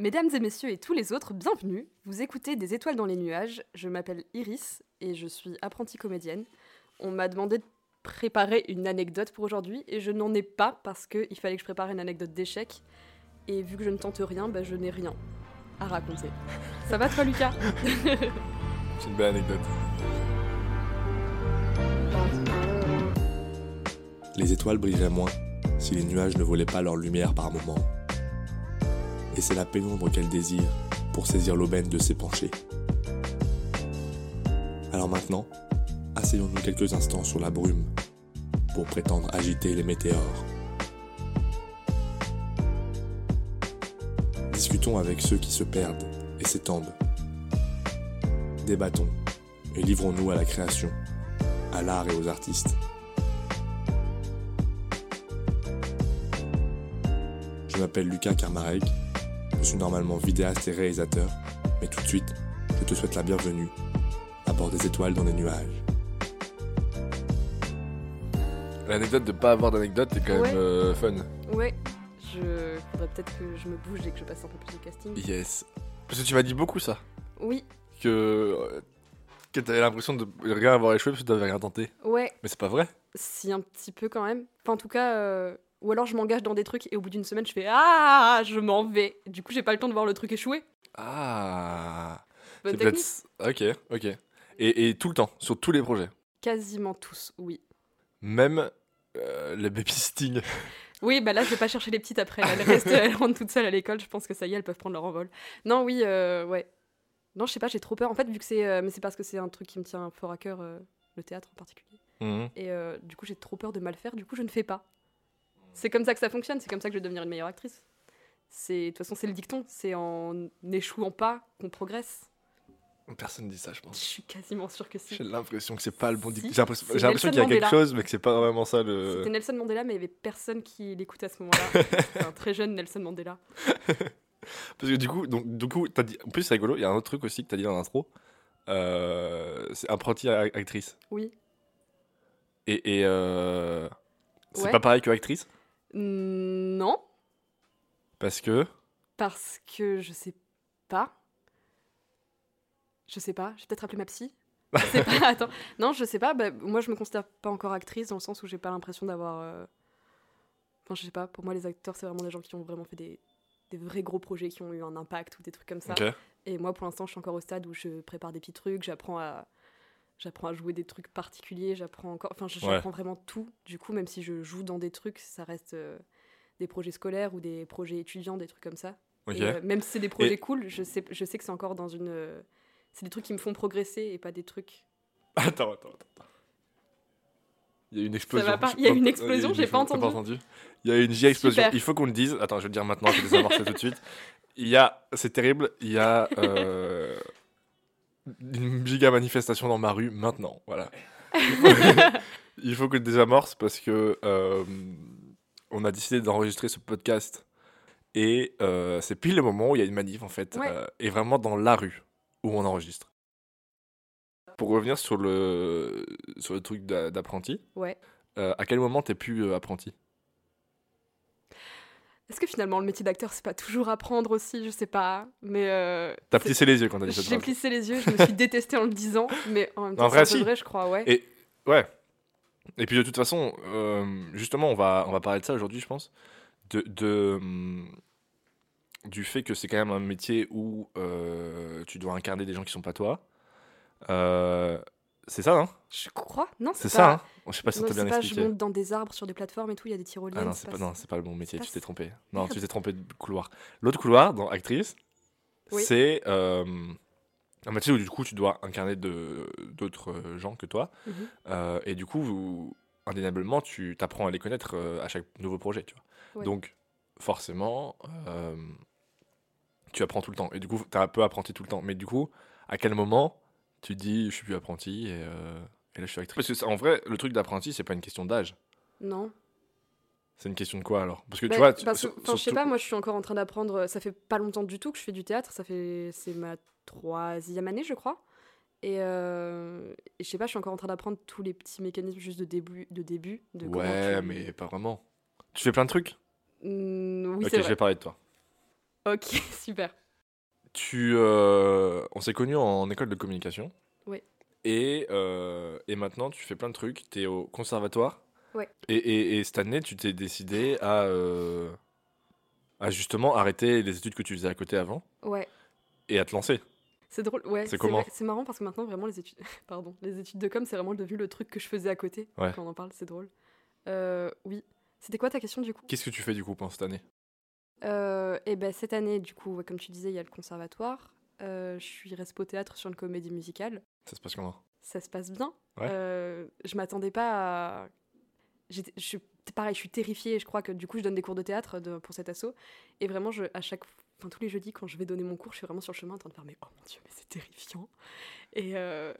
Mesdames et messieurs et tous les autres, bienvenue. Vous écoutez Des étoiles dans les nuages. Je m'appelle Iris et je suis apprentie comédienne. On m'a demandé de préparer une anecdote pour aujourd'hui et je n'en ai pas parce qu'il fallait que je prépare une anecdote d'échec. Et vu que je ne tente rien, bah, je n'ai rien à raconter. Ça va toi Lucas? C'est une belle anecdote. Les étoiles brilleraient moins si les nuages ne volaient pas leur lumière par moments. Et c'est la pénombre qu'elle désire pour saisir l'aubaine de ses penchés. Alors maintenant, asseyons-nous quelques instants sur la brume pour prétendre agiter les météores. Discutons avec ceux qui se perdent et s'étendent. Débattons et livrons-nous à la création, à l'art et aux artistes. Je m'appelle Lucas Karmarek, je suis normalement vidéaste et réalisateur, mais tout de suite, je te souhaite la bienvenue à bord des étoiles dans les nuages. L'anecdote de pas avoir d'anecdote est quand Ouais. même euh, fun. Ouais, je faudrait peut-être que je me bouge et que je passe un peu plus de casting. Yes. Parce que tu m'as dit beaucoup ça. Oui, Que, euh, que t'avais l'impression de rien avoir échoué parce que t'avais rien tenté. ouais, Mais c'est pas vrai. si un petit peu quand même. Enfin, en tout cas, euh, ou alors je m'engage dans des trucs et au bout d'une semaine, je fais Ah, je m'en vais. Du coup, j'ai pas le temps de voir le truc échouer. Ah. Bonne technique. Ok, ok. Et, et tout le temps, sur tous les projets. Quasiment tous, oui. Même euh, les babysitting. Oui, bah là, je vais pas chercher les petites après. Elles restent, elles rentrent toutes seules à l'école. Je pense que ça y est, elles peuvent prendre leur envol. Non, oui, euh, ouais. Non, je sais pas, j'ai trop peur. En fait, vu que c'est. euh, mais c'est parce que c'est un truc qui me tient fort à cœur, euh, le théâtre en particulier. Mhm. Et du coup, j'ai trop peur de mal faire. Du coup, je ne fais pas. C'est comme ça que ça fonctionne. C'est comme ça que je vais devenir une meilleure actrice. De toute façon, c'est le dicton. C'est en n'échouant pas qu'on progresse. Personne dit ça, je Je pense. suis quasiment sûre que si. J'ai l'impression que c'est pas le bon Si. dicton. J'ai l'impression qu'il y a quelque chose, mais que c'est pas vraiment ça le. C'était Nelson Mandela, mais il y avait personne qui l'écoute à ce moment-là. Un très jeune Nelson Mandela. Parce que du coup, donc, du coup t'as dit... en plus, c'est rigolo, il y a un autre truc aussi que tu as dit dans l'intro. Euh, c'est apprenti actrice. Oui. Et, et euh, c'est Ouais. pas pareil que actrice? Non, Parce que? parce que je sais pas. Je sais pas. Je vais peut-être appeler ma psy. Je sais pas. Attends. Non, je sais pas. Bah, moi, je me considère pas encore actrice dans le sens où j'ai pas l'impression d'avoir. euh, Enfin, je sais pas. Pour moi, les acteurs, c'est vraiment des gens qui ont vraiment fait des, des vrais gros projets qui ont eu un impact ou des trucs comme ça. Et moi, pour l'instant, je suis encore au stade où je prépare des petits trucs, j'apprends à, j'apprends à jouer des trucs particuliers, j'apprends encore, enfin, Ouais. j'apprends vraiment tout. Du coup, même si je joue dans des trucs, ça reste euh, des projets scolaires ou des projets étudiants, des trucs comme ça. Et, euh, même si c'est des projets cool, je sais, je sais que c'est encore dans une, euh, c'est des trucs qui me font progresser et pas des trucs. Attends, attends, attends. Il y a une explosion. pas Il y a une explosion, j'ai pas entendu. Il y a une giga explosion. Super. Il faut qu'on le dise. Attends, je vais le dire maintenant, je vais désamorcer tout de suite. Il y a, c'est terrible, il y a une giga manifestation dans ma rue maintenant. Voilà. il faut que je désamorce parce que euh, on a décidé d'enregistrer ce podcast et euh, c'est pile le moment où il y a une manif en fait, Ouais. euh, et vraiment dans la rue où on enregistre. Pour revenir sur le, sur le truc d'a- d'apprenti, Ouais. à quel moment t'es plus apprenti? Est-ce que finalement le métier d'acteur c'est pas toujours apprendre aussi? Je sais pas, mais. euh, T'as plissé les yeux quand t'as dit cette J'ai plissé les yeux, je me suis détestée en le disant, mais en même temps, c'est vrai, si. je crois, ouais. Et ouais. Et puis de toute façon, euh, justement, on va, on va parler de ça aujourd'hui, je pense. De, de, du fait que c'est quand même un métier où euh, tu dois incarner des gens qui sont pas toi. Euh, c'est ça, hein Je crois Non, C'est ça, pas. hein Je sais pas si on non, t'a bien pas, expliqué. je monte dans des arbres sur des plateformes et tout, il y a des tyroliennes. Ah non, c'est pas, non, pas le bon métier, tu t'es trompé. Non, tu t'es trompé de couloir. L'autre couloir, dans Actrice, Oui. c'est euh, un métier où du coup tu dois incarner d'autres euh, gens que toi. Mhm. Euh, et du coup, vous- indéniablement, tu t'apprends à les connaître euh, à chaque nouveau projet, tu vois. Ouais. Donc, forcément, tu apprends tout le temps. Et du coup, tu es un peu apprenti tout le temps. Mais du coup, à quel moment tu te dis, je suis plus apprenti et, euh, et là, je suis actrice Parce que, en vrai, le truc d'apprenti, c'est pas une question d'âge. Non. C'est une question de quoi alors? Parce que Bah, tu vois, tu- parce que- sur- enfin, je sais pas, moi je suis encore en train d'apprendre. euh, Ça fait pas longtemps du tout que je fais du théâtre. Ça fait, c'est ma troisième année, je crois. Et, euh, et je sais pas, je suis encore en train d'apprendre tous les petits mécanismes juste de début, de début. De Ouais, tu- mais pas vraiment. Tu fais plein de trucs? Mm, oui, Ok, je vais parler de toi. Ok, super. Tu, euh, on s'est connus en école de communication. Oui. Et, euh, et maintenant, tu fais plein de trucs. Tu es au conservatoire. Ouais. Et, et, et cette année, tu t'es décidé à, euh, à justement arrêter les études que tu faisais à côté avant Ouais. et à te lancer. C'est drôle, ouais. C'est comment C'est marrant parce que maintenant, vraiment, les études, pardon, les études de com, c'est vraiment devenu le truc que je faisais à côté. Ouais. Quand on en parle, c'est drôle. Oui. C'était quoi ta question du coup? Qu'est-ce que tu fais du coup pendant cette année? Euh, Et ben cette année, du coup, comme tu disais, il y a le conservatoire. Euh, je suis respo théâtre sur une comédie musicale. Ça se passe comment? Ça se passe bien. Ouais. Euh, je m'attendais pas à. Je suis pareil, je suis terrifiée. Je crois que du coup, je donne des cours de théâtre de- pour cet assaut. Et vraiment, je, à chaque, enfin tous les jeudis, quand je vais donner mon cours, je suis vraiment sur le chemin en train de faire mais oh mon dieu, mais c'est terrifiant. Et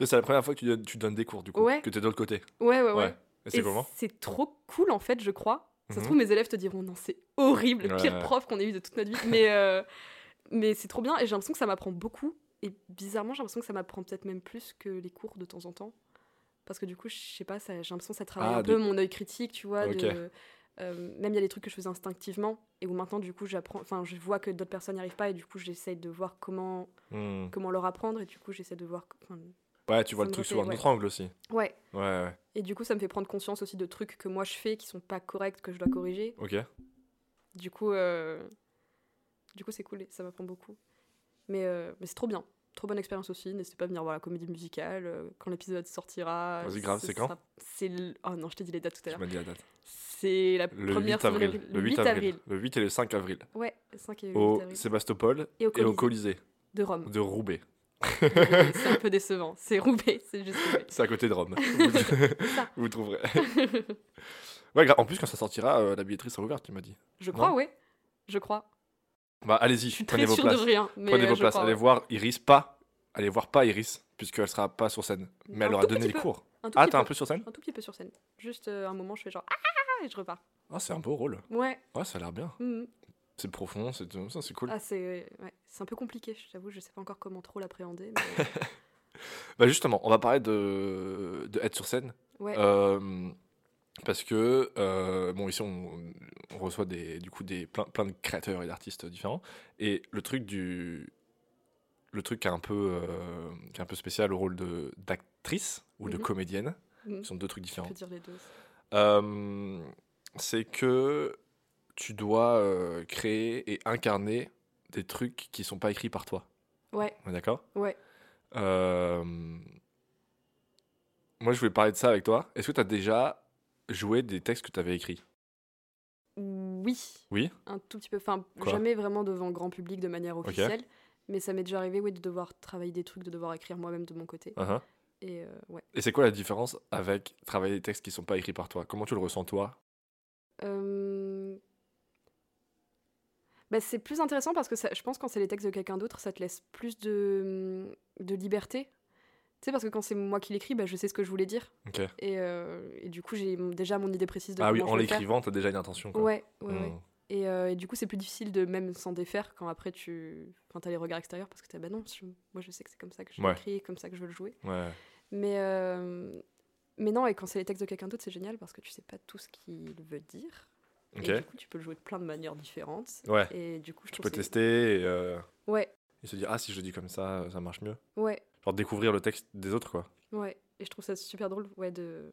C'est la première fois que tu donnes, tu donnes des cours du coup, Ouais. que tu es de l'autre côté. ouais, ouais, ouais. Ouais. Et c'est comment? C'est trop cool en fait, je crois. Ça se Mhm. trouve, mes élèves te diront non, c'est horrible, le pire ouais. prof qu'on ait eu de toute notre vie. Mais, euh, mais c'est trop bien et j'ai l'impression que ça m'apprend beaucoup. Et bizarrement, j'ai l'impression que ça m'apprend peut-être même plus que les cours de temps en temps. Parce que du coup, je sais pas, j'ai l'impression que ça travaille Ah, un de- peu mon œil critique, tu vois. De- euh, même il y a des trucs que je faisais instinctivement et où maintenant, du coup, j'apprends. Enfin, je vois que d'autres personnes n'y arrivent pas et du coup, j'essaye de voir comment, Hmm. comment leur apprendre et du coup, j'essaie de voir. Ouais, tu vois le truc sous un ouais. autre angle aussi. ouais. Ouais, ouais. Et du coup, ça me fait prendre conscience aussi de trucs que moi je fais qui sont pas corrects, que je dois corriger. Ok. Du coup, euh, du coup, c'est cool, ça m'apprend beaucoup. Mais, euh, mais c'est trop bien, trop bonne expérience aussi. N'hésitez pas à venir voir la comédie musicale euh, quand l'épisode sortira. Vas-y, grave, Ce c'est quand sera- C'est le- oh non, je t'ai dit les dates tout à Tu l'heure. m'as dit la date. C'est la Le première 8 semaine avril. Le 8 avril. Le 8 et le 5 avril. Ouais, le 5 et le 8 Au avril. Sébastopol Et au et au Colisée Colisée de Rome. de Roubaix. C'est un peu décevant. C'est Roubaix, c'est juste Roubaix. C'est à côté de Rome. Vous trouverez. Ouais, en plus, quand ça sortira, euh, la billetterie sera ouverte, tu m'as dit. Je crois, ouais. Je crois. Bah, allez-y, prenez vos places. de rien. Mais Prenez vos places. crois, Allez ouais. voir Iris, pas. Allez voir pas Iris, puisqu'elle sera pas sur scène. Mais elle aura donné les peu. cours. Ah, t'es un peu. sur scène Un tout petit peu sur scène. Juste euh, un moment, je fais genre ah et je repars. Ah, c'est un beau rôle. Ouais. Ouais, ça a l'air bien. mhm. C'est profond, c'est ça, c'est cool. Ah, c'est ouais. un peu compliqué, je t'avoue, je sais pas encore comment trop l'appréhender. Mais... Bah, justement, on va parler de, de être sur scène. ouais. Euh, parce que, euh, bon, ici, on, on reçoit des, du coup des, plein, plein de créateurs et d'artistes différents. Et le truc du. Le truc qui est un peu, euh, qui est un peu spécial au rôle d'actrice ou de Mhm. comédienne, Mhm. ce sont deux trucs Je différents. peux dire les deux. C'est que tu dois euh, créer et incarner des trucs qui sont pas écrits par toi. Ouais, On est d'accord? Ouais. Euh, Moi, je voulais parler de ça avec toi. Est-ce que tu as déjà joué des textes que tu avais écrits? Oui. Oui? Un tout petit peu. Enfin, Quoi? jamais vraiment devant grand public de manière officielle. Mais ça m'est déjà arrivé, oui, de devoir travailler des trucs, de devoir écrire moi-même de mon côté. Uh-huh. Et euh, ouais. Et c'est quoi la différence avec travailler des textes qui sont pas écrits par toi? Comment tu le ressens toi? Euh, bah, c'est plus intéressant parce que ça- je pense quand c'est les textes de quelqu'un d'autre, ça te laisse plus de, de liberté. Tu sais, parce que quand c'est moi qui l'écris, bah, je sais ce que je voulais dire. Ok. Et, euh, et du coup, j'ai déjà mon idée précise de Ah oui, en l'écrivant, tu as déjà une intention. Quoi. Ouais, ouais, ouais. Hmm. Et, euh, et du coup, c'est plus difficile de même s'en défaire quand après tu. Enfin, t'as les regards extérieurs parce que t'as. Bah non, je- moi je sais que c'est comme ça que je Ouais. l'écris, comme ça que je veux le jouer. Ouais. Mais, euh, mais non, et quand c'est les textes de quelqu'un d'autre, c'est génial parce que tu sais pas tout ce qu'il veut dire. Et du coup, tu peux le jouer de plein de manières différentes. Ouais. Et du coup, je Tu peux tester et, euh, Ouais, et se dire ah si je le dis comme ça, ça marche mieux. ouais, Genre découvrir le texte des autres quoi. ouais. Et je trouve ça super drôle, ouais, de.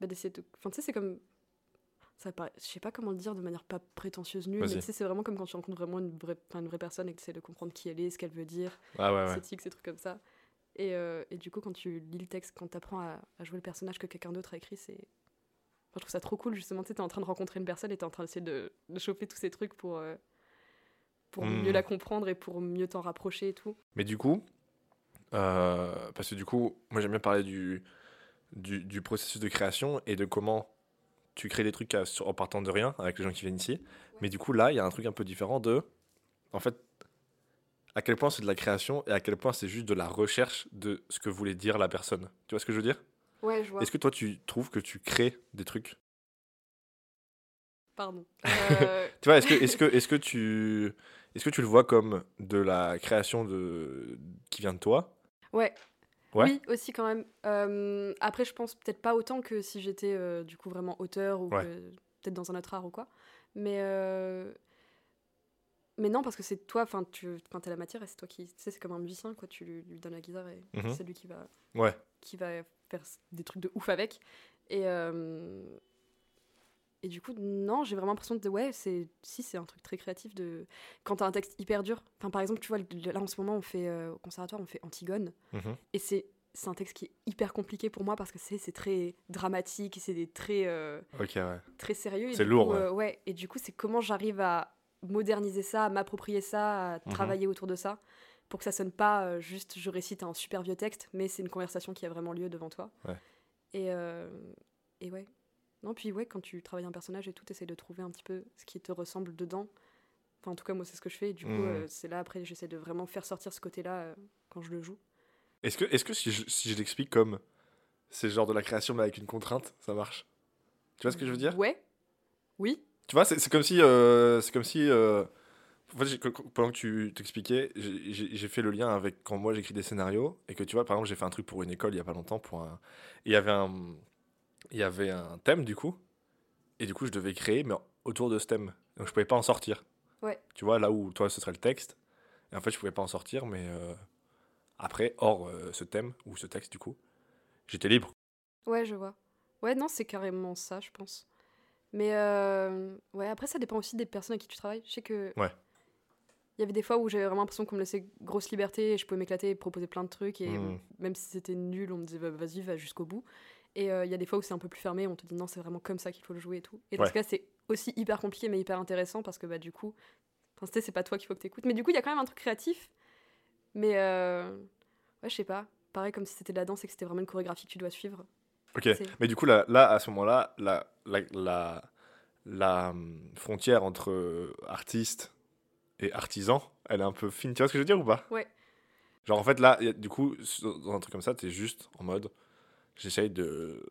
Bah, d'essayer de. Enfin, tu sais, c'est comme. Ça paraît... Je sais pas comment le dire de manière pas prétentieuse nulle, mais tu sais, c'est vraiment comme quand tu rencontres vraiment une vraie, enfin, une vraie personne et que tu essaies de comprendre qui elle est, ce qu'elle veut dire, Ah ouais ouais. ses tics, ces trucs comme ça. Et, euh, et du coup, quand tu lis le texte, quand tu apprends à, à jouer le personnage que quelqu'un d'autre a écrit, c'est. Enfin, je trouve ça trop cool, justement. Tu sais, t'es en train de rencontrer une personne et t'es en train d'essayer de, de choper tous ces trucs pour, euh, pour Hmm. mieux la comprendre et pour mieux t'en rapprocher et tout. Mais du coup, euh, parce que du coup, moi j'aime bien parler du, du, du processus de création et de comment tu crées des trucs à- sur- en partant de rien avec les gens qui viennent ici. Mais du coup, là, il y a un truc un peu différent de, en fait, à quel point c'est de la création et à quel point c'est juste de la recherche de ce que voulait dire la personne. Tu vois ce que je veux dire? Ouais, je vois. Est-ce que toi, tu trouves que tu crées des trucs? Pardon. Euh, Tu vois, est-ce que, est-ce que, est-ce que tu, est-ce que tu le vois comme de la création de, qui vient de toi? Ouais. Ouais. Oui, aussi quand même. Euh, après, je pense peut-être pas autant que si j'étais euh, du coup vraiment auteur ou Ouais. peut-être dans un autre art ou quoi. Mais, euh, mais non, parce que c'est toi, enfin, tu as la matière et c'est toi qui. Tu sais, c'est comme un musicien, quoi. Tu lui, lui donnes la guitare et Mhm. c'est lui qui va, Ouais. qui va faire des trucs de ouf avec. Et. euh, Et du coup, non, j'ai vraiment l'impression de. Ouais, c'est. Si, c'est un truc très créatif de. Quand t'as un texte hyper dur. Enfin, par exemple, tu vois, là en ce moment, on fait. euh, au conservatoire, on fait Antigone. Mhm. Et c'est. C'est un texte qui est hyper compliqué pour moi parce que c'est très dramatique et c'est des très euh, ouais. très sérieux. C'est lourd, coup, ouais. ouais. Et du coup, c'est comment j'arrive à moderniser ça, m'approprier ça, à Mhm. travailler autour de ça, pour que ça sonne pas euh, juste je récite un super vieux texte, mais c'est une conversation qui a vraiment lieu devant toi. Ouais. Et, euh, et ouais. Non, puis ouais, quand tu travailles un personnage et tout, essaies de trouver un petit peu ce qui te ressemble dedans. Enfin, en tout cas, moi, c'est ce que je fais. Et du coup, Mhm. euh, c'est là, après, j'essaie de vraiment faire sortir ce côté-là quand je le joue. Est-ce que, est que si je, si je l'explique comme c'est genre de la création mais avec une contrainte, ça marche? Tu vois ce que je veux dire? Ouais. Oui. Tu vois, c'est comme si. euh, c'est comme si. euh, en fait, pendant que tu t'expliquais, j'ai- fait le lien avec quand moi j'écris des scénarios et que tu vois, par exemple, j'ai fait un truc pour une école il y a pas longtemps. Pour un... Il y avait un. Il y avait un thème du coup. Et du coup, je devais créer, mais autour de ce thème. Donc, je pouvais pas en sortir. Ouais. Tu vois, là où toi, ce serait le texte. Et en fait, je pouvais pas en sortir, mais euh, après, hors euh, ce thème, ou ce texte, du coup, j'étais libre. Ouais, je vois. Ouais, non, c'est carrément ça, je pense. Mais euh, ouais, après, ça dépend aussi des personnes avec qui tu travailles. Je sais que. Ouais. Il y avait des fois où j'avais vraiment l'impression qu'on me laissait grosse liberté et je pouvais m'éclater et proposer plein de trucs. Et Mm. même si c'était nul, on me disait bah, vas-y, va jusqu'au bout. Et euh, il y a des fois où c'est un peu plus fermé, on te dit non, c'est vraiment comme ça qu'il faut le jouer et tout. Et dans Ouais. ce cas, c'est aussi hyper compliqué mais hyper intéressant parce que bah, du coup, c'est pas toi qu'il faut que t'écoutes. Mais du coup, il y a quand même un truc créatif. Mais euh, ouais, je sais pas. Pareil, comme si c'était de la danse et que c'était vraiment une chorégraphie que tu dois suivre. Ok. Mais du coup, là, là à ce moment-là, la, la, la, la, hum, frontière entre euh, artiste et artisan, elle est un peu fine. Tu vois ce que je veux dire ou pas? Ouais. Genre, en fait, là, y a- du coup, dans un truc comme ça, t'es juste en mode. J'essaye de.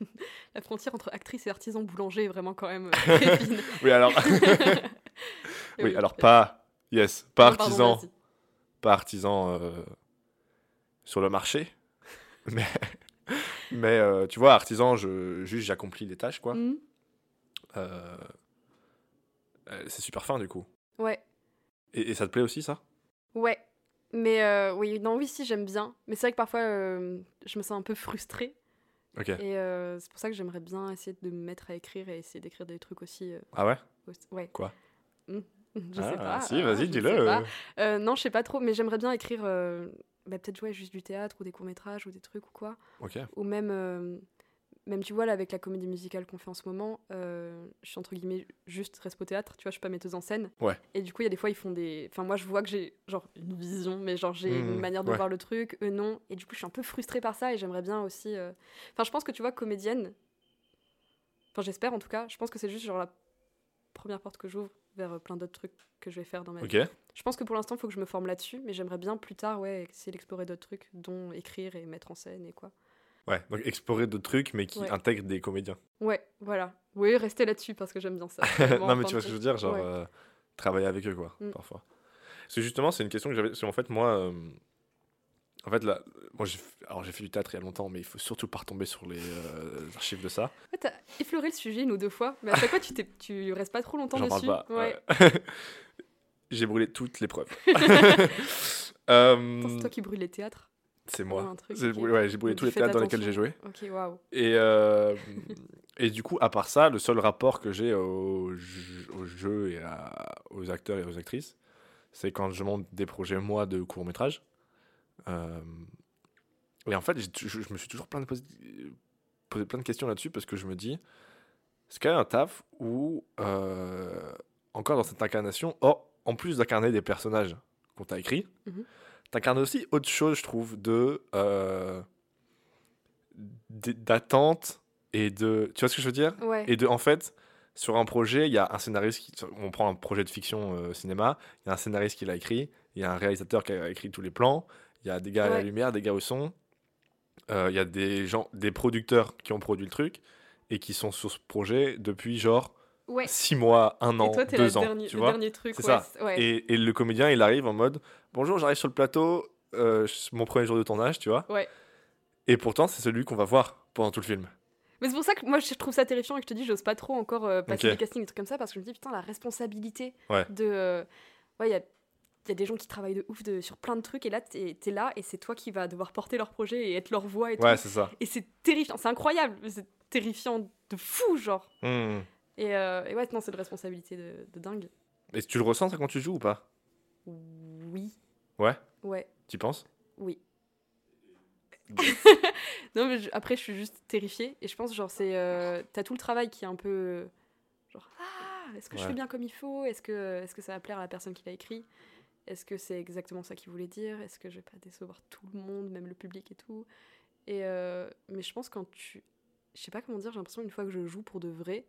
La frontière entre actrice et artisan boulanger est vraiment quand même euh, très fine. Oui, alors. Oui, alors pas. Yes, pas Non, artisan. pas artisan euh, sur le marché. Mais, mais euh, tu vois, artisan, je, juste j'accomplis les tâches, quoi. Mhm. Euh, euh, c'est super fin, du coup. Ouais, Et, et ça te plaît aussi, ça? Ouais. Mais euh, oui, non, oui, si, j'aime bien. Mais c'est vrai que parfois, je me sens un peu frustrée. Ok. Et c'est pour ça que j'aimerais bien essayer de me mettre à écrire et essayer d'écrire des trucs aussi. Ah ouais? Aussi- ouais. Quoi? Hmm, Je Ah, sais pas. Si, vas-y, dis-le. non, je sais pas trop, mais j'aimerais bien écrire. Bah, Peut-être jouer juste du théâtre ou des courts-métrages ou des trucs ou quoi. Ou même, euh, même tu vois, là, avec la comédie musicale qu'on fait en ce moment, euh, je suis entre guillemets juste respo théâtre, tu vois, je suis pas metteuse en scène. Ouais. Et du coup, il y a des fois, ils font des. Enfin, moi, je vois que j'ai genre une vision, mais genre j'ai Mhm, une manière de ouais. voir le truc, eux non. Et du coup, je suis un peu frustrée par ça et j'aimerais bien aussi. euh, Enfin, je pense que tu vois, comédienne. Enfin, j'espère en tout cas, je pense que c'est juste genre la première porte que j'ouvre vers euh, plein d'autres trucs que je vais faire dans ma vie. Ok. Je pense que pour l'instant, il faut que je me forme là-dessus, mais j'aimerais bien plus tard, ouais, essayer d'explorer d'autres trucs, dont écrire et mettre en scène et quoi. Ouais, donc explorer d'autres trucs, mais qui Ouais. intègrent des comédiens. Ouais, voilà. Oui, restez là-dessus parce que j'aime bien ça. non, mais tu vois ce que je veux dire, genre Ouais. euh, travailler avec eux, quoi, Mm. parfois. Parce que justement, c'est une question que j'avais. parce qu'en fait, moi, euh, en fait, là, moi, j'ai fait- alors j'ai fait du théâtre il y a longtemps, mais il faut surtout pas retomber sur les euh, archives de ça. Ouais, T'as effleuré le sujet une ou deux fois, mais à chaque fois, tu, t'es- tu restes pas trop longtemps J'en parle dessus. pas. Ouais. ouais. j'ai brûlé toutes les preuves. Euh, C'est toi qui brûle les théâtres c'est moi. J'ai brûlé, ouais, j'ai brûlé Donc, tous les théâtres dans lesquels j'ai joué. Et, euh, et du coup, à part ça, le seul rapport que j'ai au, au jeu et à- aux acteurs et aux actrices, c'est quand je monte des projets, moi, de court-métrage. Euh, et en fait, je, je me suis toujours plein de posé, posé plein de questions là-dessus parce que je me dis, c'est quand même un taf où, euh, encore dans cette incarnation, oh, en plus d'incarner des personnages qu'on t'a écrits, Mhm. t'incarnes aussi autre chose, je trouve, de. euh, d'attente et de. Tu vois ce que je veux dire? Ouais. Et de, en fait, sur un projet, il y a un scénariste qui. On prend un projet de fiction euh, cinéma, il y a un scénariste qui l'a écrit, il y a un réalisateur qui a écrit tous les plans, il y a des gars à la lumière, des gars au son, euh, il y a des gens, des producteurs qui ont produit le truc et qui sont sur ce projet depuis genre Ouais. 6 mois, 1 an, Et toi, t'es 2 le ans. dernier, tu le vois? dernier truc. Ouais, ça. et, et le comédien, il arrive en mode Bonjour, j'arrive sur le plateau, euh, c'est mon premier jour de tournage, tu vois? Et pourtant, c'est celui qu'on va voir pendant tout le film. Mais c'est pour ça que moi je trouve ça terrifiant et que je te dis, j'ose pas trop encore euh, passer Ok. des castings et des trucs comme ça parce que je me dis, putain, la responsabilité Ouais. de. euh, ouais, il y a, y a des gens qui travaillent de ouf de, sur plein de trucs, et là, t'es es là, et c'est toi qui vas devoir porter leur projet et être leur voix et tout. Ouais, c'est ça. Et c'est terrifiant, c'est incroyable, c'est terrifiant de fou, genre. Hmm. Et, euh, et ouais, non, c'est de responsabilité de, de dingue. Et tu le ressens ça quand tu joues ou pas? Oui. Ouais? Ouais, Tu penses? Oui. non, mais je- après, je suis juste terrifiée. Et je pense, genre, c'est. euh, T'as tout le travail qui est un peu. Genre, ah, est-ce que je fais bien comme il faut? Est-ce que, est que ça va plaire à la personne qui l'a écrit? Est-ce que c'est exactement ça qu'il voulait dire? Est-ce que je vais pas décevoir tout le monde, même le public et tout? Et euh, Mais je pense quand tu. Je sais pas comment dire, j'ai l'impression une fois que je joue pour de vrai,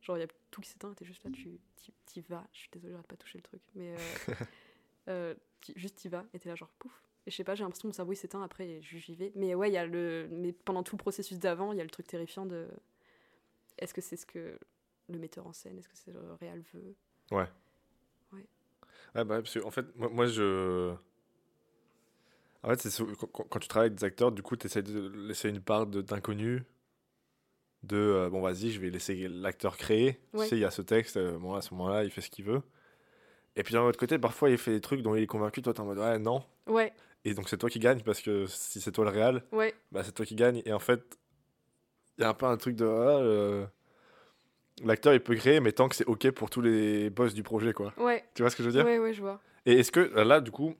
genre, il y a tout qui s'éteint t'es juste là, tu t'y- vas. Je suis désolée, j'arrête pas de toucher le truc. Mais. euh, euh, juste t'y vas et t'es là, genre, pouf. Et je sais pas, j'ai l'impression que mon cerveau il s'éteint après et j'y vais. Mais ouais, il y a le. Mais pendant tout le processus d'avant, il y a le truc terrifiant de. Est-ce que c'est ce que le metteur en scène, est-ce que c'est le réel veut Ouais, bah, ouais, parce que, en fait, moi, moi, je. En fait, c'est quand, quand- quand tu travailles avec des acteurs, du coup, tu essaies de laisser une part de- d'inconnu. De euh, bon, vas-y, je vais laisser l'acteur créer. Ouais. Tu sais, il y a ce texte, euh, bon, à ce moment-là, il fait ce qu'il veut. Et puis d'un autre côté, parfois, il fait des trucs dont il est convaincu, toi, t'es en mode ouais, non. Ouais, Et donc, c'est toi qui gagne parce que si c'est toi le réel, ouais, bah, c'est toi qui gagne. Et en fait, il y a un peu un truc de. ah, euh, L'acteur, il peut créer, mais tant que c'est OK pour tous les boss du projet, quoi. ouais. Tu vois ce que je veux dire Ouais, ouais, je vois. Et est-ce que là, du coup,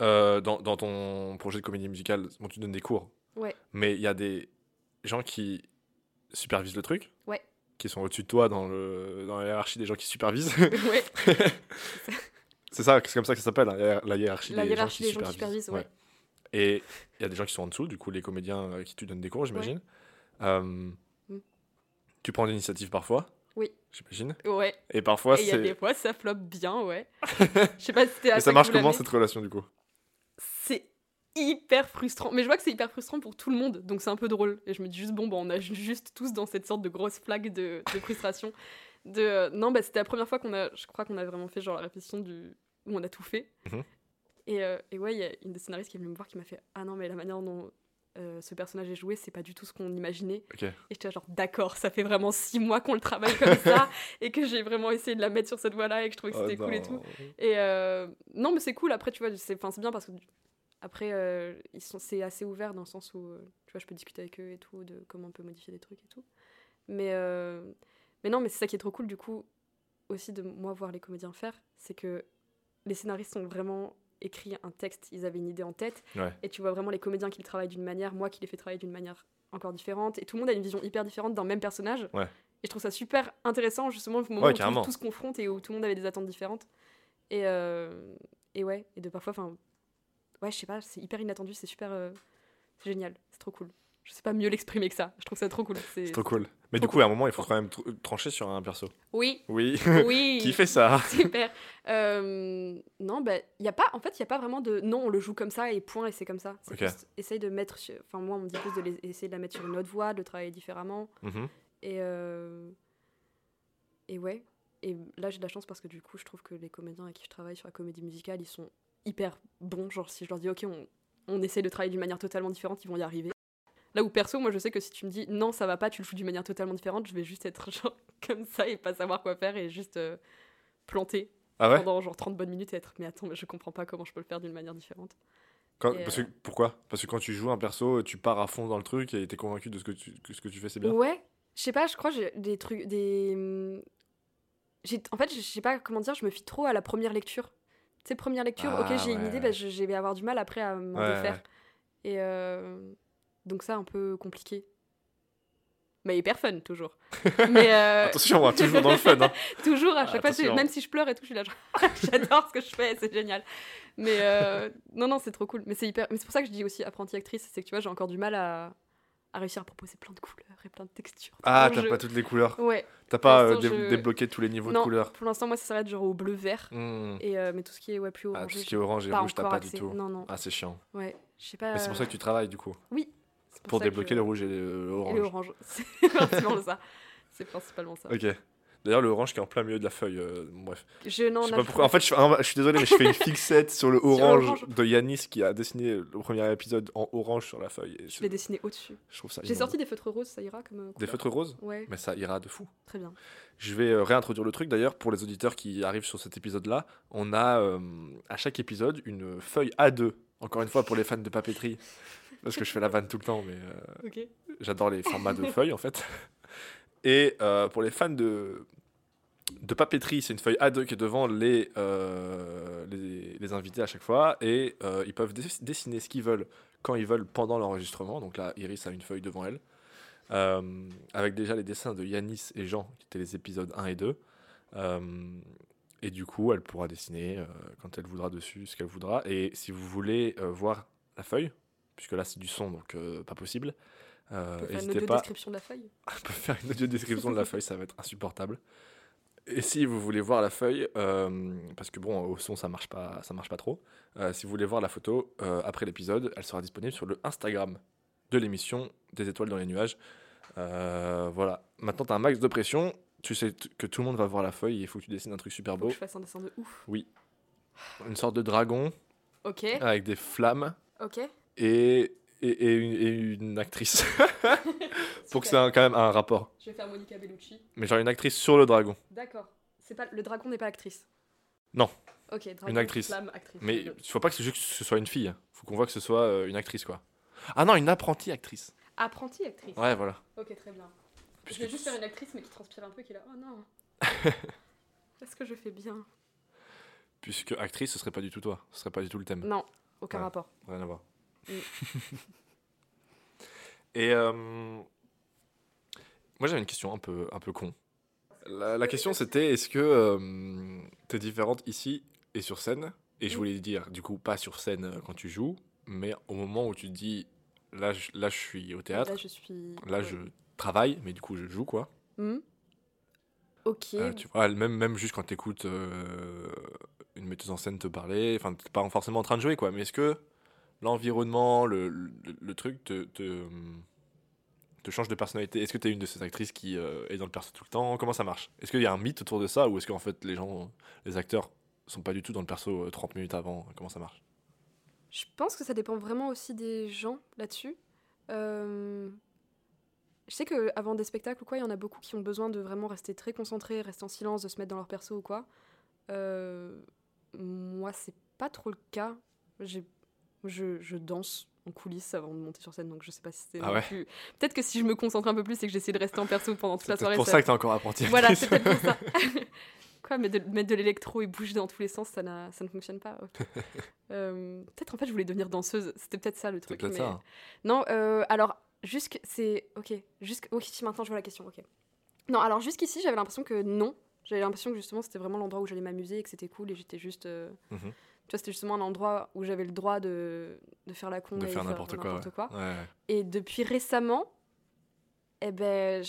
euh, dans, dans ton projet de comédie musicale, bon, tu donnes des cours, Ouais, mais il y a des gens qui supervisent le truc, Ouais. qui sont au-dessus de toi dans, le, dans la hiérarchie des gens qui supervisent. ouais. c'est ça, c'est comme ça que ça s'appelle, hein, la hiér- la hiérarchie La des hiérarchie gens qui des gens qui supervisent. supervisent, ouais. Et il y a des gens qui sont en dessous, du coup, les comédiens qui tu donnes des cours, j'imagine. Euh, Tu prends l'initiative parfois. Oui. J'imagine. Ouais. Et parfois, Et il y a c'est. des fois, ça floppe bien, ouais. Je sais pas si c'était Et ça marche comment cette relation, du coup? C'est hyper frustrant. Mais je vois que c'est hyper frustrant pour tout le monde, donc c'est un peu drôle. Et je me dis juste, bon, bah, on a juste tous dans cette sorte de grosse flaque de, de frustration. De, euh, non, bah, c'était la première fois qu'on a, je crois qu'on a vraiment fait genre la répétition du, où on a tout fait. Mhm. Et, euh, et ouais, il y a une des scénaristes qui est venue me voir qui m'a fait, ah non, mais la manière dont euh, ce personnage est joué, c'est pas du tout ce qu'on imaginait. Ok. Et j'étais genre, d'accord, ça fait vraiment six mois qu'on le travaille comme ça, et que j'ai vraiment essayé de la mettre sur cette voie-là, et que je trouvais que Oh c'était cool et tout. Et euh, non, mais c'est cool. Après, tu vois, c'est bien parce que après, euh, ils sont, c'est assez ouvert dans le sens où, tu vois, je peux discuter avec eux et tout, de comment on peut modifier des trucs et tout. Mais, mais non, mais c'est ça qui est trop cool, du coup, aussi de moi voir les comédiens faire, c'est que les scénaristes ont vraiment écrit un texte, ils avaient une idée en tête, Ouais. et tu vois vraiment les comédiens qui le travaillent d'une manière, moi qui les fais travailler d'une manière encore différente, et tout le monde a une vision hyper différente d'un même personnage. Ouais. Et je trouve ça super intéressant, justement, au moment Ouais, où tout se confronte et où tout le monde avait des attentes différentes. Et, euh, et ouais, et de parfois, enfin, ouais, je sais pas, c'est hyper inattendu, c'est super, euh, c'est génial, c'est trop cool. Je sais pas mieux l'exprimer que ça, je trouve ça trop cool. C'est trop cool. Mais trop du coup, à un moment, il faut quand même tr- trancher sur un perso. Oui, Oui. oui. Qui fait ça? Super. Euh, non, bah, y a pas, en fait, il n'y a pas vraiment de non, on le joue comme ça et point, et c'est comme ça. C'est Ok. juste, essaye de mettre. sur- Enfin, moi, on me dit plus de essayer de la mettre sur une autre voie, de le travailler différemment. Mhm. Et, euh, et ouais. Et là, j'ai de la chance parce que du coup, je trouve que les comédiens avec qui je travaille sur la comédie musicale, ils sont hyper bons. Genre, si je leur dis, ok, on, on essaie de travailler d'une manière totalement différente, ils vont y arriver. Là où perso, moi, je sais que si tu me dis non, ça va pas, tu le joues d'une manière totalement différente, je vais juste être genre comme ça et pas savoir quoi faire et juste euh, planter Ah ouais? pendant genre 30 bonnes minutes et être mais attends mais je comprends pas comment je peux le faire d'une manière différente. Quand- parce que, Pourquoi? Parce que quand tu joues un perso, tu pars à fond dans le truc et t'es convaincu de ce que tu, que ce que tu fais, c'est bien? Ouais, je sais pas, je crois que j'ai des trucs des j'ai en fait, je sais pas comment dire, je me fie trop à la première lecture. Tu sais première lecture, Ah, OK, j'ai une ouais. idée, bah, je, je vais avoir du mal après à m'en Ouais, défaire. ouais. Et euh, donc ça un peu compliqué. Mais hyper fun toujours. Mais euh, Attention, hein, toujours dans le fun. Hein. Toujours, à chaque fois, même si je pleure et tout, je suis là, j'adore ce que je fais, c'est génial. Mais euh, non, non, c'est trop cool. Mais c'est hyper. Mais c'est pour ça que je dis aussi apprenti actrice, c'est que tu vois, j'ai encore du mal à, à réussir à proposer plein de couleurs et plein de textures. Ah, t'as pas toutes les couleurs. Ouais. T'as pas euh, l'instant, dé- je- débloqué tous les niveaux non, de couleurs. pour l'instant, moi, ça s'arrête genre au bleu-vert. Hmm. Et euh, mais tout ce qui est ouais, plus Ah, orange. tout ce qui est orange et rouge, t'as pas du tout. Non, non. Ah, c'est chiant. Ouais, je sais pas. Mais c'est pour ça que tu travailles, du coup. Oui. Pour débloquer je- le rouge et le et orange. le orange. C'est principalement ça. C'est principalement ça. Ok. D'ailleurs, le orange qui est en plein milieu de la feuille. euh, bref. Je n'en pas pourquoi. En fait, je, je suis désolé, mais je fais une fixette sur le orange orange. de Yanis qui a dessiné le premier épisode en orange sur la feuille. Et Je l'ai dessiné au-dessus. je trouve ça. J'ai sorti des feutres roses, ça ira comme. des feutres roses, Ouais, mais ça ira de fou. très bien. Je vais euh, réintroduire le truc d'ailleurs pour les auditeurs qui arrivent sur cet épisode-là. On a euh, à chaque épisode une feuille A2. Encore une fois pour les fans de papeterie, parce que je fais la vanne tout le temps, mais euh, j'adore les formats de feuilles en fait. Et euh, pour les fans de, de papeterie, c'est une feuille A2 qui est devant les, euh, les, les invités à chaque fois. Et ils peuvent dess- dessiner ce qu'ils veulent quand ils veulent pendant l'enregistrement. Donc là, Iris a une feuille devant elle. avec déjà les dessins de Yanis et Jean, qui étaient les épisodes 1 et 2. Euh, et du coup, elle pourra dessiner quand elle voudra dessus ce qu'elle voudra. Et si vous voulez voir la feuille, puisque là c'est du son, donc euh, pas possible, euh, On peut faire une audio pas description de la feuille. on peut faire une audio description de la feuille, ça va être insupportable. Et si vous voulez voir la feuille, euh, parce que bon, au son ça marche pas, ça marche pas trop. euh, si vous voulez voir la photo après l'épisode, elle sera disponible sur le Instagram de l'émission des étoiles dans les nuages. Voilà. Maintenant, tu as un max de pression. Tu sais que tout le monde va voir la feuille. Il faut que tu dessines un truc super Faut beau. que je fasse un dessin de ouf. Une sorte de dragon Ok, avec des flammes ok. Et, et, et une, et une actrice. pour que Super. un- quand même un rapport. Je vais faire Monica Bellucci. Mais genre une actrice sur le dragon. D'accord. C'est pas le dragon n'est pas actrice. Non. Ok, dragon, Une actrice. flamme, actrice. Mais il faut pas que ce, juste que ce soit une fille. faut qu'on voit que ce soit euh, une actrice, quoi. Ah non, une apprentie actrice. Apprenti actrice. Ouais, voilà. Ok, très bien. Puisque je vais juste faire une actrice mais qui transpire un peu qui est là. Oh non. Est-ce que je fais bien? Puisque actrice, ce serait pas du tout toi. Ce serait pas du tout le thème. Non, aucun Ouais. rapport. Rien à voir. Mm. Et euh, moi, j'avais une question un peu, un peu con. La, la question, c'était est-ce que euh, t'es différente ici et sur scène? Et je voulais dire, du coup, pas sur scène euh, quand tu joues, mais au moment où tu te dis là, je, là, je suis au théâtre, Là, je suis. là, je travaille, mais du coup, je joue, quoi. Hmm. Ok. Euh, tu vois, même, même juste quand tu écoutes une metteuse en scène te parler, enfin, t'es pas forcément en train de jouer, quoi. Mais est-ce que l'environnement, le, le, truc te, te, te change de personnalité Est-ce que tu es une de ces actrices qui euh, est dans le perso tout le temps? Comment ça marche? Est-ce qu'il y a un mythe autour de ça ou est-ce qu'en fait les gens, les acteurs, sont pas du tout dans le perso euh, 30 minutes avant? Comment ça marche? Je pense que ça dépend vraiment aussi des gens là-dessus. Euh, Je sais que avant des spectacles ou quoi, il y en a beaucoup qui ont besoin de vraiment rester très concentrés, rester en silence, de se mettre dans leur perso ou quoi. Euh, Moi, c'est pas trop le cas. J'ai- Je, je danse en coulisses avant de monter sur scène, donc je sais pas si c'est Ah ouais plus- Peut-être que si je me concentre un peu plus et que j'essaie de rester en perso pendant toute C'est la soirée, pour ça- ça que t'es encore apprenti. voilà, c'est peut-être pour ça. Quoi, de mettre de l'électro et bouger dans tous les sens, ça, ça ne fonctionne pas. Euh, peut-être en fait, je voulais devenir danseuse. C'était peut-être ça le C'est truc. peut-être mais- ça. Non, euh, alors, jusque c'est. Ok, jusque. Ok, maintenant je vois la question, ok. Non, alors jusqu'ici, j'avais l'impression que non. J'avais l'impression que justement, c'était vraiment l'endroit où j'allais m'amuser et que c'était cool et j'étais juste. euh, Mhm. Tu vois, c'était justement un endroit où j'avais le droit de, de faire la con De et faire n'importe quoi. ouais. Et depuis récemment, eh ben,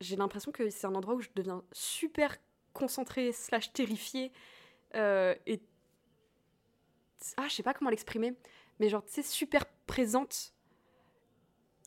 j'ai l'impression que c'est un endroit où je deviens super concentrée slash terrifiée. euh, et ah, je sais pas comment l'exprimer, mais genre, tu sais, super présente.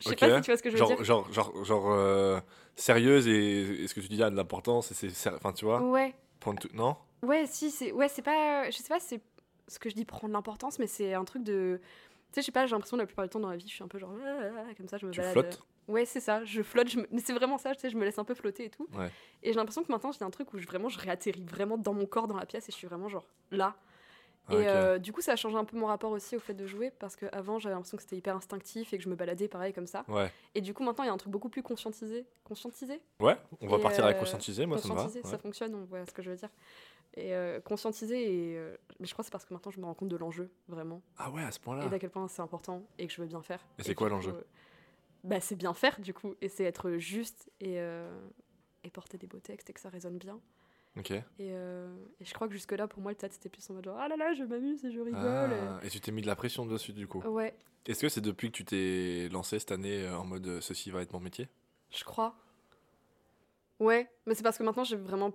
Je sais pas si tu vois ce que je veux Genre, dire. genre, genre, genre euh, sérieuse et, et ce que tu dis a de l'importance enfin, tu vois, Ouais, prendre tout- non? Ouais, si, c'est, ouais, c'est pas, je sais pas, c'est ce que je dis prendre l'importance, mais c'est un truc de, tu sais, je sais pas, j'ai l'impression la plupart du temps dans la vie, je suis un peu genre, ah, comme ça, je me Tu balade. flottes Ouais, c'est ça, je flotte, je me- mais c'est vraiment ça, tu sais, je me laisse un peu flotter et tout. Ouais. Et j'ai l'impression que maintenant, j'ai un truc où je, vraiment je réatterris vraiment dans mon corps, dans la pièce, et je suis vraiment genre là. Ah, et euh, du coup, ça a changé un peu mon rapport aussi au fait de jouer, parce qu'avant, j'avais l'impression que c'était hyper instinctif et que je me baladais pareil comme ça. Ouais. Et du coup, maintenant, il y a un truc beaucoup plus conscientisé. Conscientisé Ouais, on va Et, partir avec euh, conscientiser, moi ça me va. Ouais. ça fonctionne, on voit ce que je veux dire. Et euh, conscientiser, et, euh, mais je crois que c'est parce que maintenant, je me rends compte de l'enjeu, vraiment. Ah ouais, à ce Et point-là. d'à quel point c'est important et que je veux bien faire. Et c'est quoi l'enjeu? euh, Bah, c'est bien faire, du coup. Et c'est être juste et, et porter des beaux textes et que ça résonne bien. Ok. Et, et je crois que jusque-là, pour moi, le théâtre, c'était plus en mode genre, ah là là, je m'amuse et je rigole. Ah, et tu t'es mis de la pression dessus du coup. et- Ouais, Est-ce que c'est depuis que tu t'es lancé cette année en mode ceci va être mon métier? Je crois. Ouais, mais c'est parce que maintenant, j'ai vraiment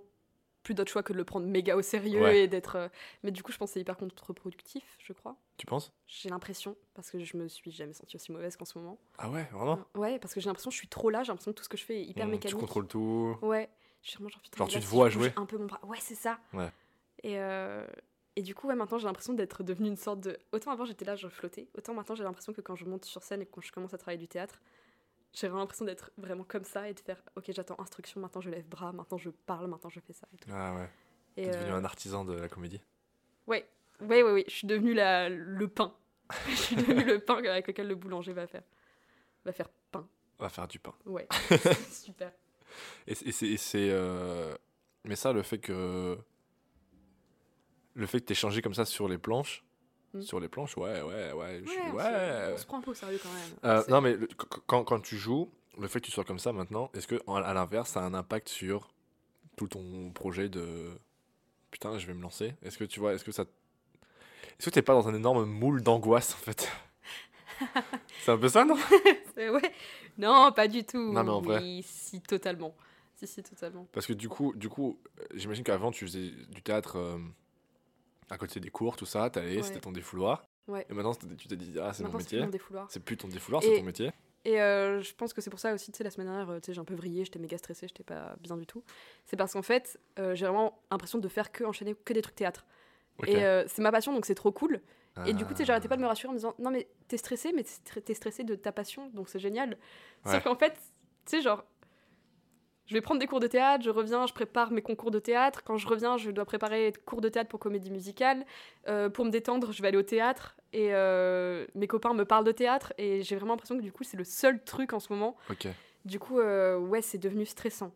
plus d'autre choix que de le prendre méga au sérieux Ouais. et d'être. euh, Mais du coup, je pense que c'est hyper contre-productif, je crois. Tu penses? J'ai l'impression, parce que je me suis jamais sentie aussi mauvaise qu'en ce moment. Ah ouais, vraiment? Ouais, parce que j'ai l'impression que je suis trop là, j'ai l'impression que tout ce que je fais est hyper Mmh, mécanique. Tu contrôles tout. Ouais, Je suis vraiment genre, putain, Genre, tu te vois jouer Un peu mon bras. Ouais, c'est ça. Ouais. Et, euh, et du coup, ouais, maintenant, j'ai l'impression d'être devenue une sorte de. Autant avant, j'étais là, je flottais. Autant maintenant, j'ai l'impression que quand je monte sur scène et que quand je commence à travailler du théâtre, j'ai vraiment l'impression d'être vraiment comme ça et de faire Ok, j'attends instruction, maintenant je lève bras, maintenant je parle, maintenant je fais ça. Et tout. Ah ouais. T'es devenu euh, un artisan de la comédie. Ouais, ouais, ouais, ouais. Je suis devenue la, le pain. je suis devenue le pain avec lequel le boulanger va faire. Va faire pain. Va faire du pain. Ouais. Super. Et c'est- et c'est. et c'est, euh, Mais ça, le fait que. Le fait que t'aies changé comme ça sur les planches. Mm. Sur les planches, ouais, ouais, ouais. je suis- Ouais, on, ouais. se, on se prend un peu au sérieux quand même. Euh, non, mais le- quand, quand tu joues, le fait que tu sois comme ça maintenant, est-ce que, à l'inverse, ça a un impact sur tout ton projet de. Putain, je vais me lancer? Est-ce que tu vois, est-ce que ça. Est-ce que t'es pas dans un énorme moule d'angoisse en fait? C'est un peu ça, non? C'est- ouais. Non, pas du tout. Non, mais en vrai. Oui, si, totalement. Si, si, totalement. Parce que du coup, du coup euh, j'imagine qu'avant, tu faisais du théâtre euh, à côté des cours, tout ça, t'allais, Ouais. c'était ton défouloir. Ouais. Et maintenant, tu t'es dit, ah, c'est mon métier. C'est plus ton défouloir, c'est ton métier. Et euh, je pense que c'est pour ça aussi, tu sais, la semaine dernière, euh, tu sais, j'ai un peu vrillé, j'étais méga stressée, j'étais pas bien du tout. C'est parce qu'en fait, euh, j'ai vraiment l'impression de faire que enchaîner que des trucs théâtre. Et euh, c'est ma passion, donc c'est trop cool. Et du coup, tu sais, j'arrêtais pas de me Ah. rassurer en me disant, non, mais t'es stressé, mais t'es t'es stressé de ta passion, donc c'est génial. Ouais. Sauf qu'en fait, tu sais, genre, je vais prendre des cours de théâtre, je reviens, je prépare mes concours de théâtre. Quand je reviens, je dois préparer des cours de théâtre pour comédie musicale. Euh, pour me détendre, je vais aller au théâtre. Et euh, mes copains me parlent de théâtre. Et j'ai vraiment l'impression que du coup, c'est le seul truc en ce moment. Du coup, euh, ouais, c'est devenu stressant.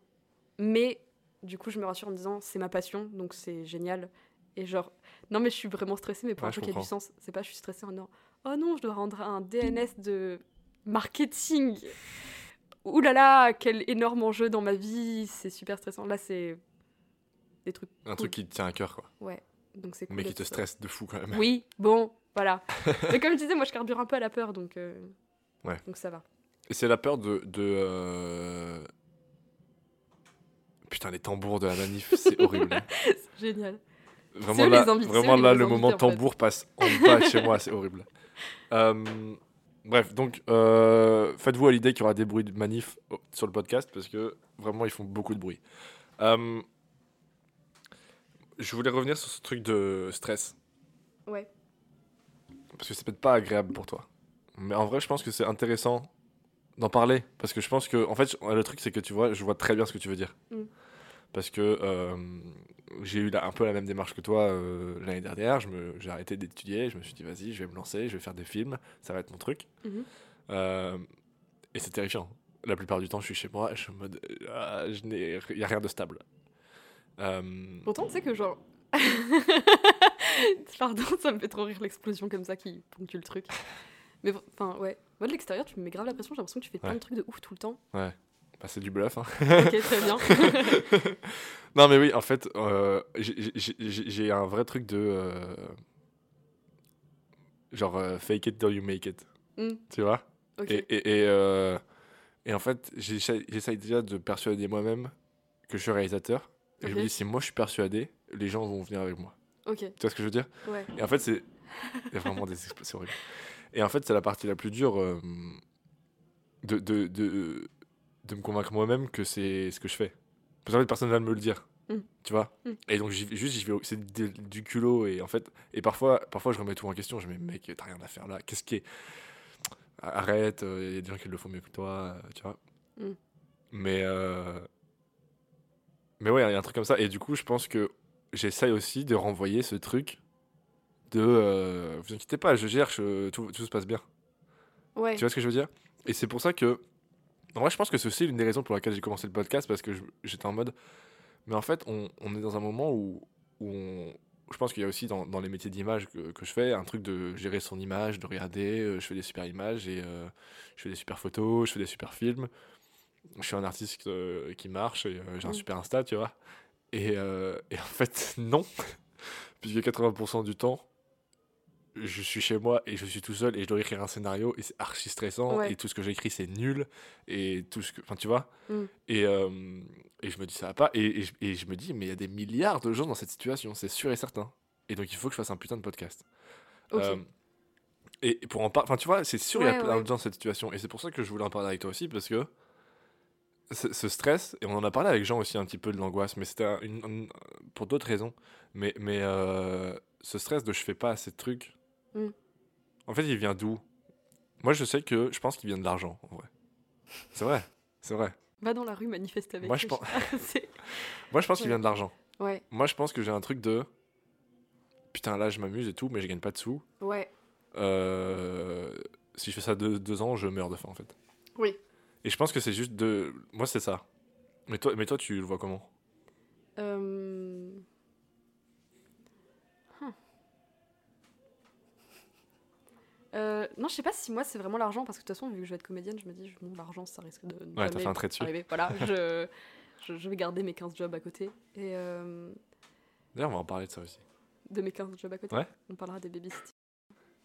Mais du coup, je me rassure en me disant, c'est ma passion, donc c'est génial. Et genre, non, mais je suis vraiment stressée, mais pour Ouais, un truc qui a du sens. C'est pas, je suis stressée en disant, oh non, je dois rendre un DNS de marketing. Ouh là là, quel énorme enjeu dans ma vie, c'est super stressant. Là, c'est des trucs. Un cool. truc qui te tient à cœur, quoi. Ouais, donc c'est cool. Mais qui te stresse de fou quand même. Oui, bon, voilà. mais comme je disais, moi, je carbure un peu à la peur, donc. euh, Ouais. Donc ça va. Et c'est la peur de. de euh, Putain, les tambours de la manif, c'est horrible. hein. C'est génial. Vraiment là, vraiment là le moment fait. tambour passe en bas de chez moi, c'est horrible. Euh, bref, donc euh, faites-vous à l'idée qu'il y aura des bruits de manif oh, sur le podcast parce que vraiment ils font beaucoup de bruit. Euh, je voulais revenir sur ce truc de stress Ouais. parce que c'est peut-être pas agréable pour toi. Mais en vrai, je pense que c'est intéressant d'en parler parce que je pense que en fait le truc c'est que tu vois, je vois très bien ce que tu veux dire. Mm. Parce que euh, j'ai eu un peu la même démarche que toi euh, l'année dernière. Je me- J'ai arrêté d'étudier. Je me suis dit, vas-y, je vais me lancer, je vais faire des films. Ça va être mon truc. Mhm. Euh, et c'est terrifiant. La plupart du temps, je suis chez moi. Je suis en mode, ah, je n'ai, il y a rien de stable. Euh, Pourtant, tu sais que genre. Pardon, ça me fait trop rire l'explosion comme ça qui ponctue le truc. Mais enfin, ouais. Moi de l'extérieur, tu me mets grave la pression, j'ai l'impression que tu fais plein Ouais. de trucs de ouf tout le temps. Bah, c'est du bluff. hein. Ok, très bien. non, mais oui, en fait, euh, j'ai- un vrai truc de. euh, genre, euh, fake it till you make it. Hmm, Tu vois? Et, et, et, et en fait, j'essaye déjà de persuader moi-même que je suis réalisateur. Et je me dis, si moi je suis persuadé, les gens vont venir avec moi. Tu vois ce que je veux dire? Ouais. Et en fait, c'est. Il y a vraiment des expressions horribles. Et en fait, c'est la partie la plus dure de, de, de, de me convaincre moi-même que c'est ce que je fais. Parce qu'en fait, personne ne va me le dire. Mm. Tu vois Mm. Et donc, juste, j'y vais c'est du, culot. Et en fait, et parfois, parfois, je remets tout en question. Je me dis, mec, t'as rien à faire là. Qu'est-ce qui est. Arrête, il y a des gens qui le font mieux que toi. euh, Tu vois Mm. Mais. euh, Mais ouais, il y a un truc comme ça. Et du coup, je pense que j'essaye aussi de renvoyer ce truc de euh, vous inquiétez pas, je gère, je- tout, tout se passe bien. Ouais. Tu vois ce que je veux dire? Et c'est pour ça que. En vrai, je pense que c'est aussi l'une des raisons pour laquelle j'ai commencé le podcast parce que j'étais en mode. Mais en fait, on, on est dans un moment où, où on- je pense qu'il y a aussi dans, dans les métiers d'image que, que je fais un truc de gérer son image, de regarder. euh, je fais des super images et euh, je fais des super photos, je fais des super films. Je suis un artiste euh, qui marche et j'ai un Mm. super Insta, tu vois. Et, et en fait, non. Puisque 80% du temps, je suis chez moi et je suis tout seul et je dois écrire un scénario et c'est archi stressant Ouais. et tout ce que j'écris c'est nul et tout ce que enfin tu vois Mm. et, euh, et je me dis ça va pas et, et je, et je me dis mais il y a des milliards de gens dans cette situation c'est sûr et certain et donc il faut que je fasse un putain de podcast Ok. Euh, et pour en parler enfin tu vois c'est sûr il y a plein de gens dans cette situation et c'est pour ça que je voulais en parler avec toi aussi parce que ce stress, et on en a parlé avec Jean aussi un petit peu de l'angoisse, mais c'était pour d'autres raisons. Mais, mais euh, ce stress de je fais pas assez de trucs, Mm. en fait, il vient d'où? Moi, je sais que je pense qu'il vient de l'argent, en vrai. C'est vrai, c'est vrai. Va dans la rue, manifeste avec Moi, je pense- Moi, je pense qu'il vient de l'argent. ouais, Moi, je pense que j'ai un truc de putain, là, je m'amuse et tout, mais je gagne pas de sous. ouais. Euh, si je fais ça deux, deux ans, je meurs de faim, en fait. Oui. Et je pense que c'est juste de. Moi, c'est ça. Mais toi, mais toi, tu le vois comment? Euh... hmm. Euh, non, je sais pas si moi c'est vraiment l'argent parce que de toute façon, vu que je vais être comédienne, je me dis, bon, l'argent ça risque de. ne Ouais, t'as fait un trait dessus. arriver. Voilà, je, je, je vais garder mes 15 jobs à côté. Et euh, D'ailleurs, on va en parler de ça aussi. de mes 15 jobs à côté, Ouais. on parlera des babysitting.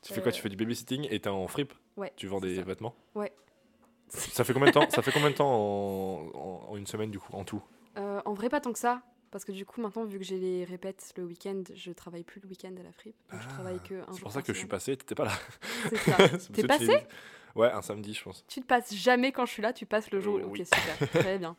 Tu fais quoi? Euh, Tu fais du babysitting et t'es en fripe? Ouais. Tu vends des ça. vêtements? Ouais. Ça fait combien de temps Ça fait combien de temps en, en- en une semaine du coup en tout? Euh, en vrai, pas tant que ça. Parce que du coup, maintenant, vu que j'ai les répètes le week-end, je travaille plus le week-end à la fripe. Donc je travaille que un Ah, C'est pour ça que je suis passé. T'étais pas là. C'est ça. T'es tu- passé Ouais, un samedi, je pense. Tu te passes jamais quand je suis là, tu passes le jour. Euh, ok, oui. super, très bien.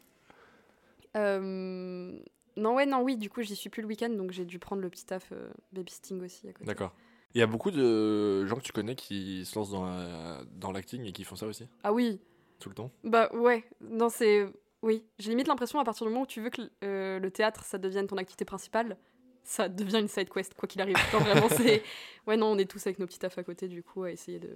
Euh, Non, ouais, non, oui, du coup, j'y suis plus le week-end, donc j'ai dû prendre le petit taf euh, babysitting aussi à côté. D'accord. Il y a beaucoup de gens que tu connais qui se lancent dans la- dans l'acting et qui font ça aussi? Ah oui, tout le temps? bah ouais, non, c'est. Oui, j'ai limite l'impression à partir du moment où tu veux que euh, le théâtre ça devienne ton activité principale, ça devient une side quest, quoi qu'il arrive. Vraiment, c'est. Ouais, non, on est tous avec nos petits tafs à côté, du coup, à essayer de.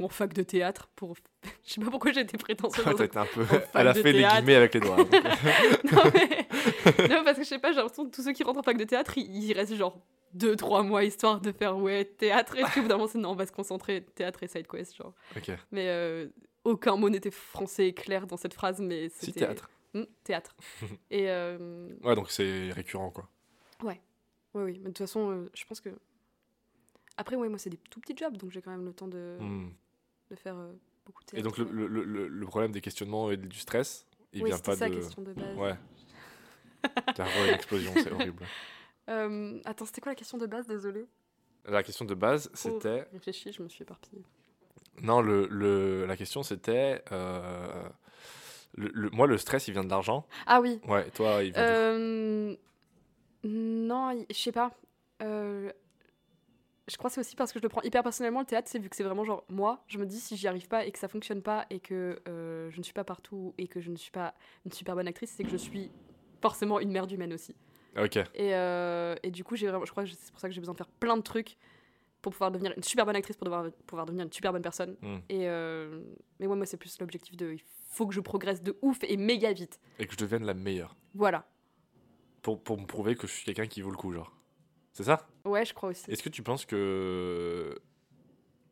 Ou en fac de théâtre pour. Je sais pas pourquoi j'ai été prétentieuse. été un peu. Elle a fait les théâtre. guillemets avec les doigts. donc. non, mais... non, parce que je sais pas, j'ai l'impression que tous ceux qui rentrent en fac de théâtre, ils, ils restent genre 2-3 mois histoire de faire ouais, théâtre. Et puis au bout d'un moment, c'est non, on va se concentrer, théâtre et side quest. Genre. ok. Mais euh, aucun mot n'était français et clair dans cette phrase, mais c'était. Si théâtre. Hmm, théâtre. et euh, Ouais, donc c'est récurrent quoi. oui, oui, mais de toute façon, euh, je pense que. Après, ouais, moi, c'est des tout petits jobs, donc j'ai quand même le temps de, Hmm. de faire euh, beaucoup de Et théâtre. donc le, le- le- le problème des questionnements et du stress, il oui, vient pas ça de. la question de base. Ouais. T'as une explosion, c'est horrible. Attends, c'était quoi la question de base? Désolée. La question de base, Oh, c'était. Réfléchis, je me suis éparpillée. Non, le, le- la question c'était. euh, le- le- moi, le stress, il vient de l'argent. Ah oui, Ouais, toi, il vient de. Euh, Non, y- je sais pas. Euh, Je crois que c'est aussi parce que je le prends hyper personnellement le théâtre, c'est vu que c'est vraiment genre moi, je me dis si j'y arrive pas et que ça fonctionne pas et que euh, je ne suis pas partout et que je ne suis pas une super bonne actrice, c'est que je suis forcément une merde humaine aussi. Ok. Et, et du coup, j'ai vraiment, je crois que c'est pour ça que j'ai besoin de faire plein de trucs pour pouvoir devenir une super bonne actrice, pour devoir, pouvoir devenir une super bonne personne. Hmm. Et euh, mais ouais, moi, c'est plus l'objectif de il faut que je progresse de ouf et méga vite. Et que je devienne la meilleure. Voilà. Pour, pour me prouver que je suis quelqu'un qui vaut le coup, genre. C'est ça? Ouais, je crois aussi. Est-ce que tu penses que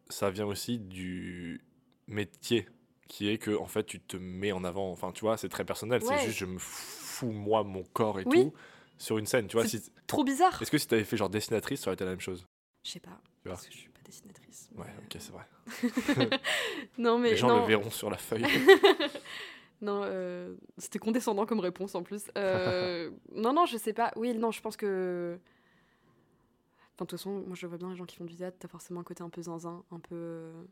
ça vient aussi du métier qui est que en fait tu te mets en avant? Enfin tu vois c'est très personnel Ouais. c'est juste je me fous moi mon corps et Oui. tout sur une scène tu vois C'est- si... Trop bizarre. est-ce que si t'avais fait genre dessinatrice ça aurait été la même chose? Je sais pas. Tu vois. Parce que je suis pas dessinatrice. ouais ok c'est vrai Non, mais les gens non, le verront sur la feuille non euh, c'était condescendant comme réponse en plus. Euh, non, non, je sais pas. Oui, non, je pense que. Enfin, de toute façon, moi je vois bien les gens qui font du théâtre, t'as forcément un côté un peu zinzin, un peu. euh,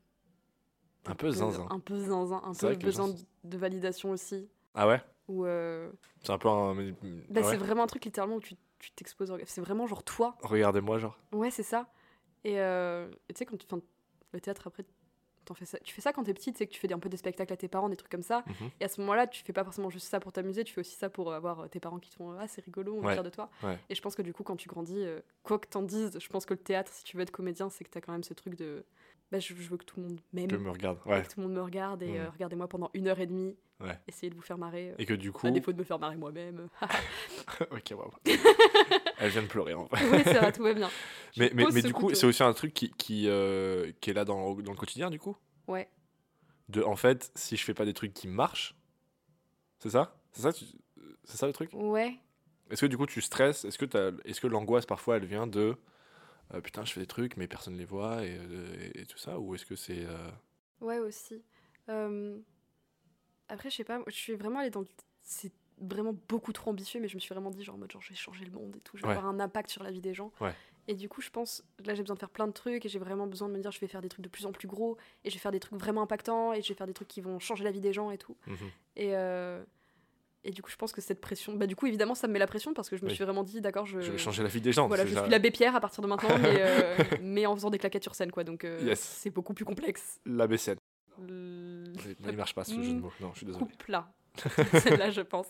un peu zinzin Un peu zinzin, un peu gens besoin de validation aussi. ah ouais? Ou. euh, c'est un peu un bah, ouais. C'est vraiment un truc littéralement où tu t'exposes. C'est vraiment genre toi. regardez-moi genre Ouais, c'est ça. Et euh, et tu sais, quand tu. enfin, le théâtre après. t'en Fais ça. Tu fais ça quand t'es petite, c'est que tu fais un peu des spectacles à tes parents, des trucs comme ça. Mhm. Et à ce moment-là, tu fais pas forcément juste ça pour t'amuser, tu fais aussi ça pour avoir euh, tes parents qui te font Ah, c'est rigolo, on est Ouais, de toi. ouais. Et je pense que du coup, quand tu grandis, euh, quoi que t'en dises, je pense que le théâtre, si tu veux être comédien, c'est que t'as quand même ce truc de bah, je, je veux que tout le monde m'aime, que me regarde et ouais que tout le monde me regarde, et euh, regardez-moi pendant une heure et demie, Ouais. essayez de vous faire marrer. euh, et que du coup à défaut de me faire marrer moi-même. ok waouh elle vient de pleurer en vrai oui, ça va, tout va bien. Je mais, mais, mais du coup c'est aussi un truc qui, qui, euh, qui est là dans, dans le quotidien du coup? Ouais. de en fait si je fais pas des trucs qui marchent c'est ça? C'est ça c'est ça le truc? Ouais. est-ce que du coup tu stresses? Est-ce que est-ce que l'angoisse parfois elle vient de euh, putain je fais des trucs mais personne les voit et, et tout ça? Ou est-ce que c'est euh, Ouais, aussi. Euh, Après, je sais pas, je suis vraiment allée dans. C'est vraiment beaucoup trop ambitieux, mais je me suis vraiment dit, genre, en mode, genre, je vais changer le monde et tout, je vais Ouais. avoir un impact sur la vie des gens. Ouais. Et du coup, je pense, là, j'ai besoin de faire plein de trucs, et j'ai vraiment besoin de me dire, je vais faire des trucs de plus en plus gros, et je vais faire des trucs vraiment impactants, et je vais faire des trucs qui vont changer la vie des gens et tout. mhm. Et, euh, Et du coup, je pense que cette pression. Bah, du coup, évidemment, ça me met la pression parce que je me Oui. suis vraiment dit, d'accord, je. Je vais changer la vie des gens. Voilà, je ça. suis l'abbé Pierre à partir de maintenant, mais, euh, mais en faisant des claquettes sur scène, quoi. Donc, euh, Yes. c'est beaucoup plus complexe. L'abbé scène. Il marche pas ce jeu de mots. Non, je suis désolé. couple là. Celle-là, je pense.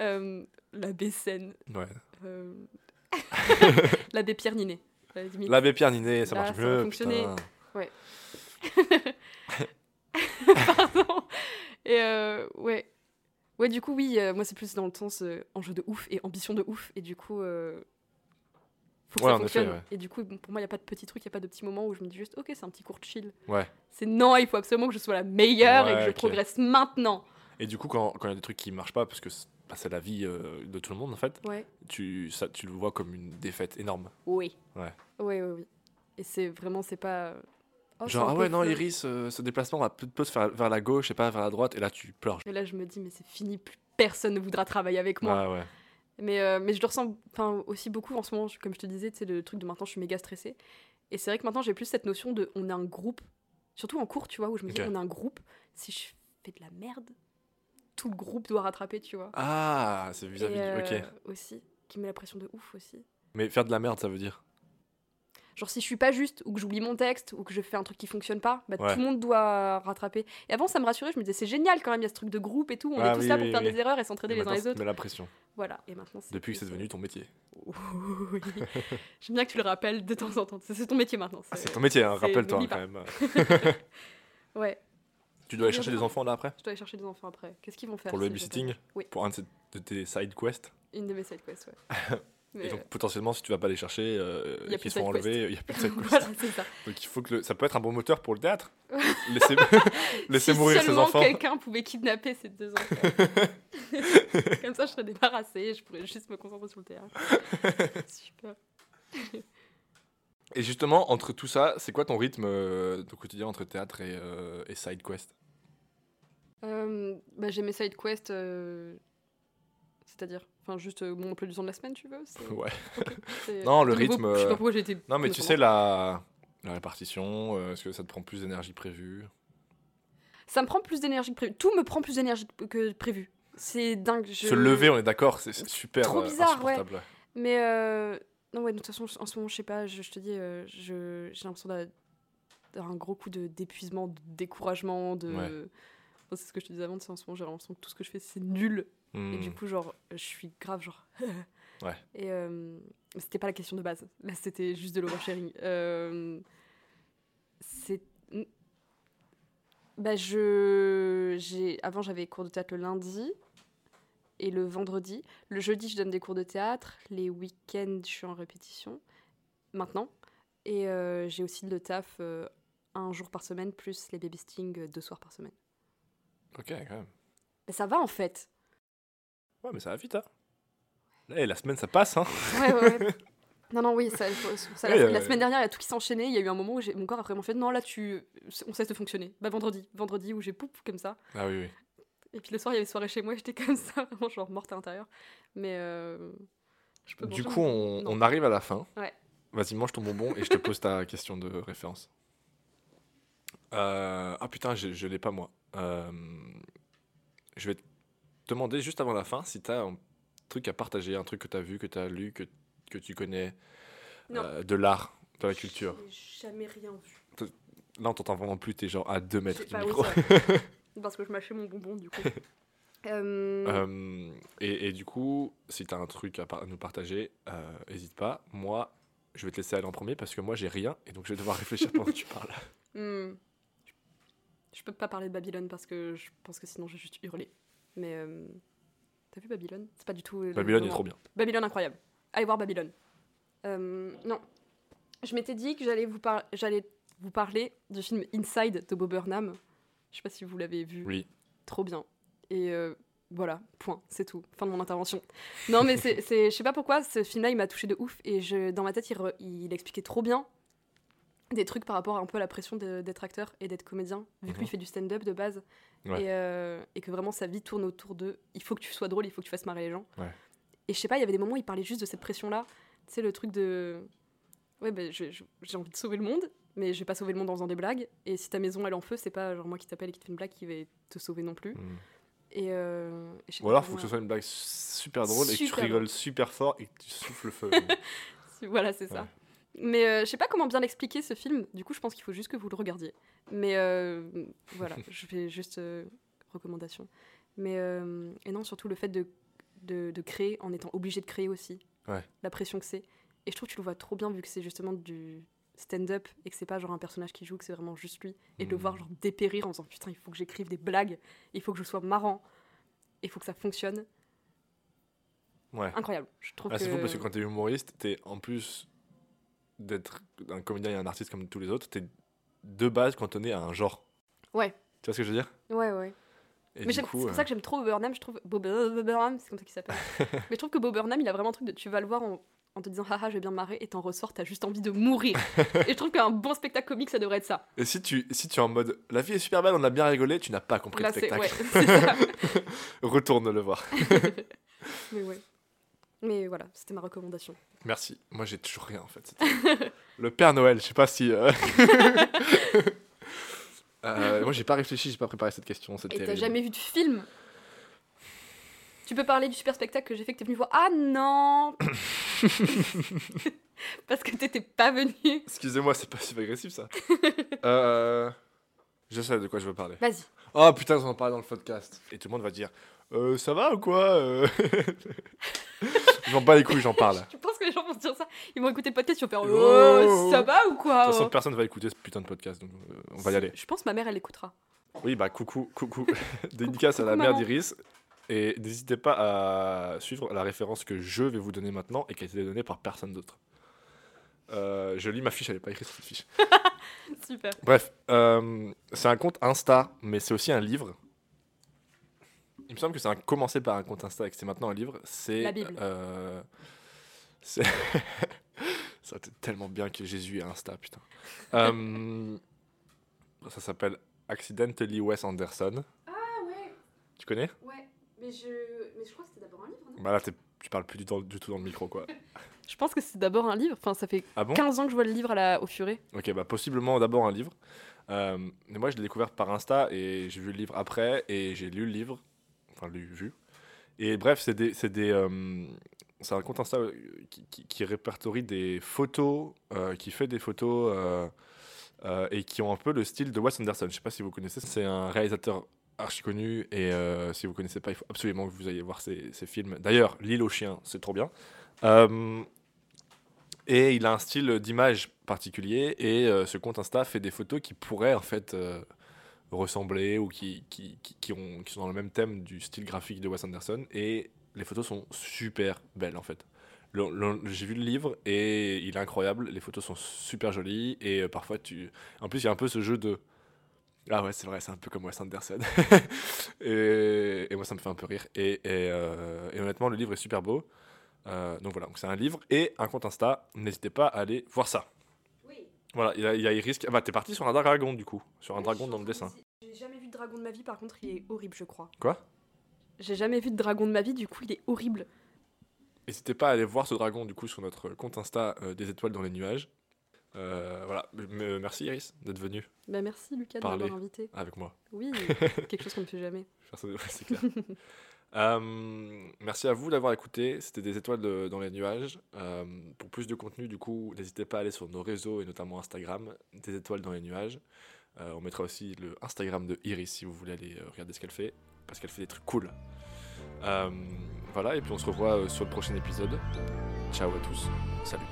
Euh, l'abbé Seine. Ouais. Euh... l'abbé Pierre Ninet. L'abbé Pierre Ninet, ça Là, marche ça mieux. fonctionner. putain. Pardon. Et euh, ouais. Ouais, du coup, oui, euh, moi, c'est plus dans le sens euh, enjeu de ouf et ambition de ouf. Et du coup, faut que Ouais, ça en effet, ouais. Et du coup, pour moi, il n'y a pas de petits trucs, il n'y a pas de petits moments où je me dis juste, ok, c'est un petit cours de chill. Ouais. C'est non, il faut absolument que je sois la meilleure et que je progresse maintenant. Et du coup, quand quand il y a des trucs qui marchent pas, parce que c'est bah, la vie euh, de tout le monde en fait, Ouais. tu, ça, tu le vois comme une défaite énorme. Oui. Ouais. Oui, oui, oui. Et c'est vraiment, c'est pas. oh, Genre, ah ouais, non, flou. Iris, euh, ce déplacement va plutôt se faire vers la gauche et pas vers la droite, et là tu pleures. Et là, je me dis, mais c'est fini, plus personne ne voudra travailler avec moi. Ouais, ouais. Mais, euh, mais je le ressens aussi beaucoup en ce moment, comme je te disais, c'est le truc de maintenant, je suis méga stressée. Et c'est vrai que maintenant, j'ai plus cette notion de on est un groupe, surtout en cours, tu vois, où je me dis, Ok. on est un groupe, si je fais de la merde, tout le groupe doit rattraper, tu vois. Ah, c'est vis-à-vis. Euh, Ok. Aussi, qui met la pression de ouf aussi. Mais faire de la merde, ça veut dire. Genre, si je suis pas juste, ou que j'oublie mon texte, ou que je fais un truc qui fonctionne pas, bah, Ouais. tout le monde doit rattraper. Et avant, ça me rassurait, je me disais, c'est génial quand même, il y a ce truc de groupe et tout, on Ah est tous oui, là oui, pour faire oui. des erreurs et s'entraider Mais les uns les autres. met la pression. Voilà, et maintenant, c'est. Depuis que c'est devenu ton métier. euh, Oui. J'aime bien que tu le rappelles de temps en temps. C'est ton métier maintenant. Ah, c'est ton métier, hein, rappelle-toi n'oublie quand même. Ouais, Tu dois aller chercher des enfants là après? Je dois aller chercher des enfants après. Qu'est-ce qu'ils vont faire Pour le si babysitting Oui. Pour un de tes side quests? Une de mes side quests, ouais. Mais, Et donc euh, potentiellement, si tu vas pas les chercher, euh, et qu'ils quest. enlevés, il y a plus de side quest. voilà, ça. Donc il faut que le- ça peut être un bon moteur pour le théâtre. Laissez, laissez si mourir ses seulement enfants. quelqu'un pouvait kidnapper ces deux enfants. Comme ça, je serais débarrassée. Je pourrais juste me concentrer sur le théâtre. Super. Et justement, entre tout ça, c'est quoi ton rythme euh, au quotidien entre théâtre et, euh, et side quest? Euh, bah, j'ai mes side quests. euh, C'est-à-dire, enfin, juste euh, mon emploi du temps de la semaine, tu veux Ouais. Non, le de rythme, Je sais pas pourquoi j'ai été. Non, mais tu sais, la, la répartition, euh, est-ce que ça te prend plus d'énergie que prévu Ça me prend plus d'énergie que prévu. Tout me prend plus d'énergie que prévu. C'est dingue. je- Se lever, on est d'accord, c'est super Trop euh, bizarre, ouais. Mais euh, non, ouais, de toute façon, en ce moment, je sais pas, je, je te dis, euh, je- j'ai l'impression d'a- d'avoir un gros coup de d'épuisement, de découragement, de. Ouais. Enfin, c'est ce que je te disais avant, sais, en ce moment, j'ai l'impression que tout ce que je fais, c'est nul. Et Hmm. du coup, genre, je suis grave, genre. Ouais. Et euh, c'était pas la question de base. Là, c'était juste de l'oversharing. Euh, c'est. Bah, je. J'ai... Avant, j'avais cours de théâtre le lundi et le vendredi. Le jeudi, je donne des cours de théâtre. Les week-ends, je suis en répétition. Maintenant. Et euh, j'ai aussi le taf euh, un jour par semaine, plus les babysitting deux soirs par semaine. Ok, quand même. Mais ça va en fait. Ouais, mais ça va vite, hein. Eh, la semaine, ça passe, hein. Ouais, ouais, ouais. Non, non, oui, ça, ça, la, Oui, la euh, semaine dernière, il y a tout qui s'enchaînait. Il y a eu un moment où mon corps a vraiment fait Non, là, tu, on cesse de fonctionner. Bah, vendredi, vendredi où j'ai poup comme ça. Ah oui, oui. Et puis le soir, il y avait soirée chez moi, j'étais comme ça, vraiment, genre morte à l'intérieur. Mais euh, je peux Du coup, on arrive à la fin. Ouais. Vas-y, mange ton bonbon et je te pose ta question de référence. Euh, Ah putain, je, je l'ai pas moi. Euh, Je vais te demander juste avant la fin si tu as un truc à partager, un truc que tu as vu, que tu as lu, que, que tu connais, euh, de l'art, de la culture. J'ai jamais rien vu. Là, on t'entend vraiment plus, t'es genre à 2 mètres du micro. Parce que je mâchais mon bonbon, du coup. Euh, Euh, et, et du coup, si tu as un truc à, par- nous partager, euh, hésite pas. Moi, je vais te laisser aller en premier parce que moi, j'ai rien et donc je vais devoir réfléchir pendant que tu parles. hmm. Je peux pas parler de Babylone parce que je pense que sinon j'ai juste hurlé. Mais euh, t'as vu Babylone? C'est pas du tout. le Babylone est trop bien. Babylone incroyable. Allez voir Babylone. Euh, non. Je m'étais dit que j'allais vous, par- j'allais vous parler du film Inside de Bob Burnham. Je sais pas si vous l'avez vu. Oui. Trop bien. Et euh, voilà, point, c'est tout. Fin de mon intervention. Non, mais c'est, c'est- je sais pas pourquoi, ce film-là, il m'a touché de ouf. Et je, dans ma tête, il, re- il expliquait trop bien des trucs par rapport un peu à la pression d'être acteur et d'être comédien. Vu que lui, Mhm. il fait du stand-up de base. Ouais. Et, euh, et que vraiment, sa vie tourne autour de il faut que tu sois drôle, il faut que tu fasses marrer les gens. Ouais. Et je sais pas, il y avait des moments où il parlait juste de cette pression-là. Tu sais, le truc de. Ouais, ben, je- j'ai envie de sauver le monde, mais je vais pas sauver le monde en faisant des blagues. Et si ta maison elle est en feu, c'est pas genre moi qui t'appelle et qui te fait une blague qui va te sauver non plus. Mm. Et, euh, Ou alors, faut comment- que ce soit une blague super drôle et que tu rigoles super fort et que tu souffles le feu. Voilà, c'est ça. Mais euh, je sais pas comment bien l'expliquer ce film. Du coup, je pense qu'il faut juste que vous le regardiez. Mais euh, voilà, je fais juste euh, recommandation. Mais euh, et non, surtout le fait de, de, de créer en étant obligé de créer aussi. Ouais. La pression que c'est. Et je trouve que tu le vois trop bien vu que c'est justement du stand-up et que c'est pas genre un personnage qui joue, que c'est vraiment juste lui. Et de le voir genre dépérir en disant putain, il faut que j'écrive des blagues, il faut que je sois marrant, il faut que ça fonctionne. Ouais. Incroyable. Je trouve Ah, c'est que... fou parce que quand t'es humoriste, t'es en plus d'être un comédien et un artiste comme tous les autres, t'es de base cantonné à un genre. Ouais. Tu vois ce que je veux dire? Ouais, ouais. Et Mais c'est pour euh, ça que j'aime trop Bob Burnham. Je trouve Bob Burnham, c'est comme ça qu'il s'appelle. Mais je trouve que Bob Burnham, il a vraiment un truc de tu vas le voir en, en te disant haha, je vais bien me marrer et t'en ressors, t'as juste envie de mourir. et je trouve qu'un bon spectacle comique, ça devrait être ça. Et si tu, si tu es en mode la vie est super belle, on a bien rigolé, tu n'as pas compris Là, le spectacle. ouais, c'est ça. Retourne le voir. Mais ouais. Mais voilà, c'était ma recommandation. Merci. Moi, j'ai toujours rien en fait. Le Père Noël, je sais pas si. euh, euh, moi, j'ai pas réfléchi, j'ai pas préparé cette question. Et t'as jamais vu de film? Tu peux parler du super spectacle que j'ai fait que t'es venu voir? Ah non Parce que t'étais pas venu. Excusez-moi, c'est passif agressif ça. euh, je sais de quoi je veux parler. Vas-y. Oh putain, on en parle dans le podcast. Et tout le monde va dire euh, Ça va ou quoi J'en bats les couilles, j'en parle. De Tu penses que les gens vont se dire ça Ils vont écouter le podcast, ils vont faire Oh. Oh, ça va ou quoi toute façon, oh personne va écouter ce putain de podcast, donc euh, on va y aller. Je pense que ma mère, elle écoutera. Oui, bah coucou, coucou. Dédicace à la mère d'Iris. Et n'hésitez pas à suivre la référence que je vais vous donner maintenant et qui a été donnée par personne d'autre. Euh, je lis ma fiche, elle n'est pas écrite cette fiche. Super. Bref, euh, c'est un compte Insta, mais c'est aussi un livre. Il me semble que c'est un commencé par un compte Insta et que c'est maintenant un livre. C'est La Bible. euh, c'est ça été tellement bien que Jésus ait Insta, putain. Euh, ça s'appelle Accidentally Wes Anderson. Ah ouais, Tu connais? Ouais. Mais je, mais je crois que c'était d'abord un livre, non? Bah là, t'es- tu parles plus du, temps- du tout dans le micro, quoi. Je pense que c'est d'abord un livre. Enfin, ça fait Ah bon? 15 ans que je vois le livre à la, au furet. Ok, bah possiblement d'abord un livre. Euh, mais moi, je l'ai découvert par Insta et j'ai vu le livre après et j'ai lu le livre. Enfin, vu. Et bref, c'est des. C'est des, euh, c'est un compte Insta euh, qui, répertorie des photos, euh, qui fait des photos et qui ont un peu le style de Wes Anderson. Je sais pas si vous connaissez, c'est un réalisateur archi connu et si vous connaissez pas, il faut absolument que vous ayez voir ses, ses films. D'ailleurs, L'île aux chiens, c'est trop bien. Et il a un style d'image particulier et ce compte Insta fait des photos qui pourraient en fait ressembler ou qui, qui, qui, ont, qui sont dans le même thème du style graphique de Wes Anderson et les photos sont super belles en fait. J'ai vu le livre et il est incroyable, les photos sont super jolies et euh, parfois tu... En plus il y a un peu ce jeu de... Ah ouais c'est vrai, c'est un peu comme Wes Anderson. et, moi ça me fait un peu rire. Et, et, euh, honnêtement le livre est super beau. Euh, donc voilà, c'est un livre et un compte Insta. N'hésitez pas à aller voir ça. Voilà, il y a, il y a Iris. qui- Ah bah, t'es parti sur un dragon du coup. Sur un dragon dans le dessin. J'ai jamais vu de dragon de ma vie, par contre, il est horrible, je crois. Quoi? J'ai jamais vu de dragon de ma vie, du coup, il est horrible. N'hésitez pas à aller voir ce dragon du coup sur notre compte Insta euh, des étoiles dans les nuages. Euh, voilà, M- m- merci Iris d'être venue Bah, merci, Lucas, de m'avoir invité. avec moi. Oui, quelque chose qu'on ne fait jamais. Personne- ouais, c'est clair. Euh, merci à vous d'avoir écouté. C'était des étoiles dans les nuages. Euh, pour plus de contenu, du coup, n'hésitez pas à aller sur nos réseaux et notamment Instagram, des étoiles dans les nuages. Euh, on mettra aussi le Instagram de Iris si vous voulez aller regarder ce qu'elle fait, parce qu'elle fait des trucs cool. voilà, et puis on se revoit sur le prochain épisode. Ciao à tous. Salut.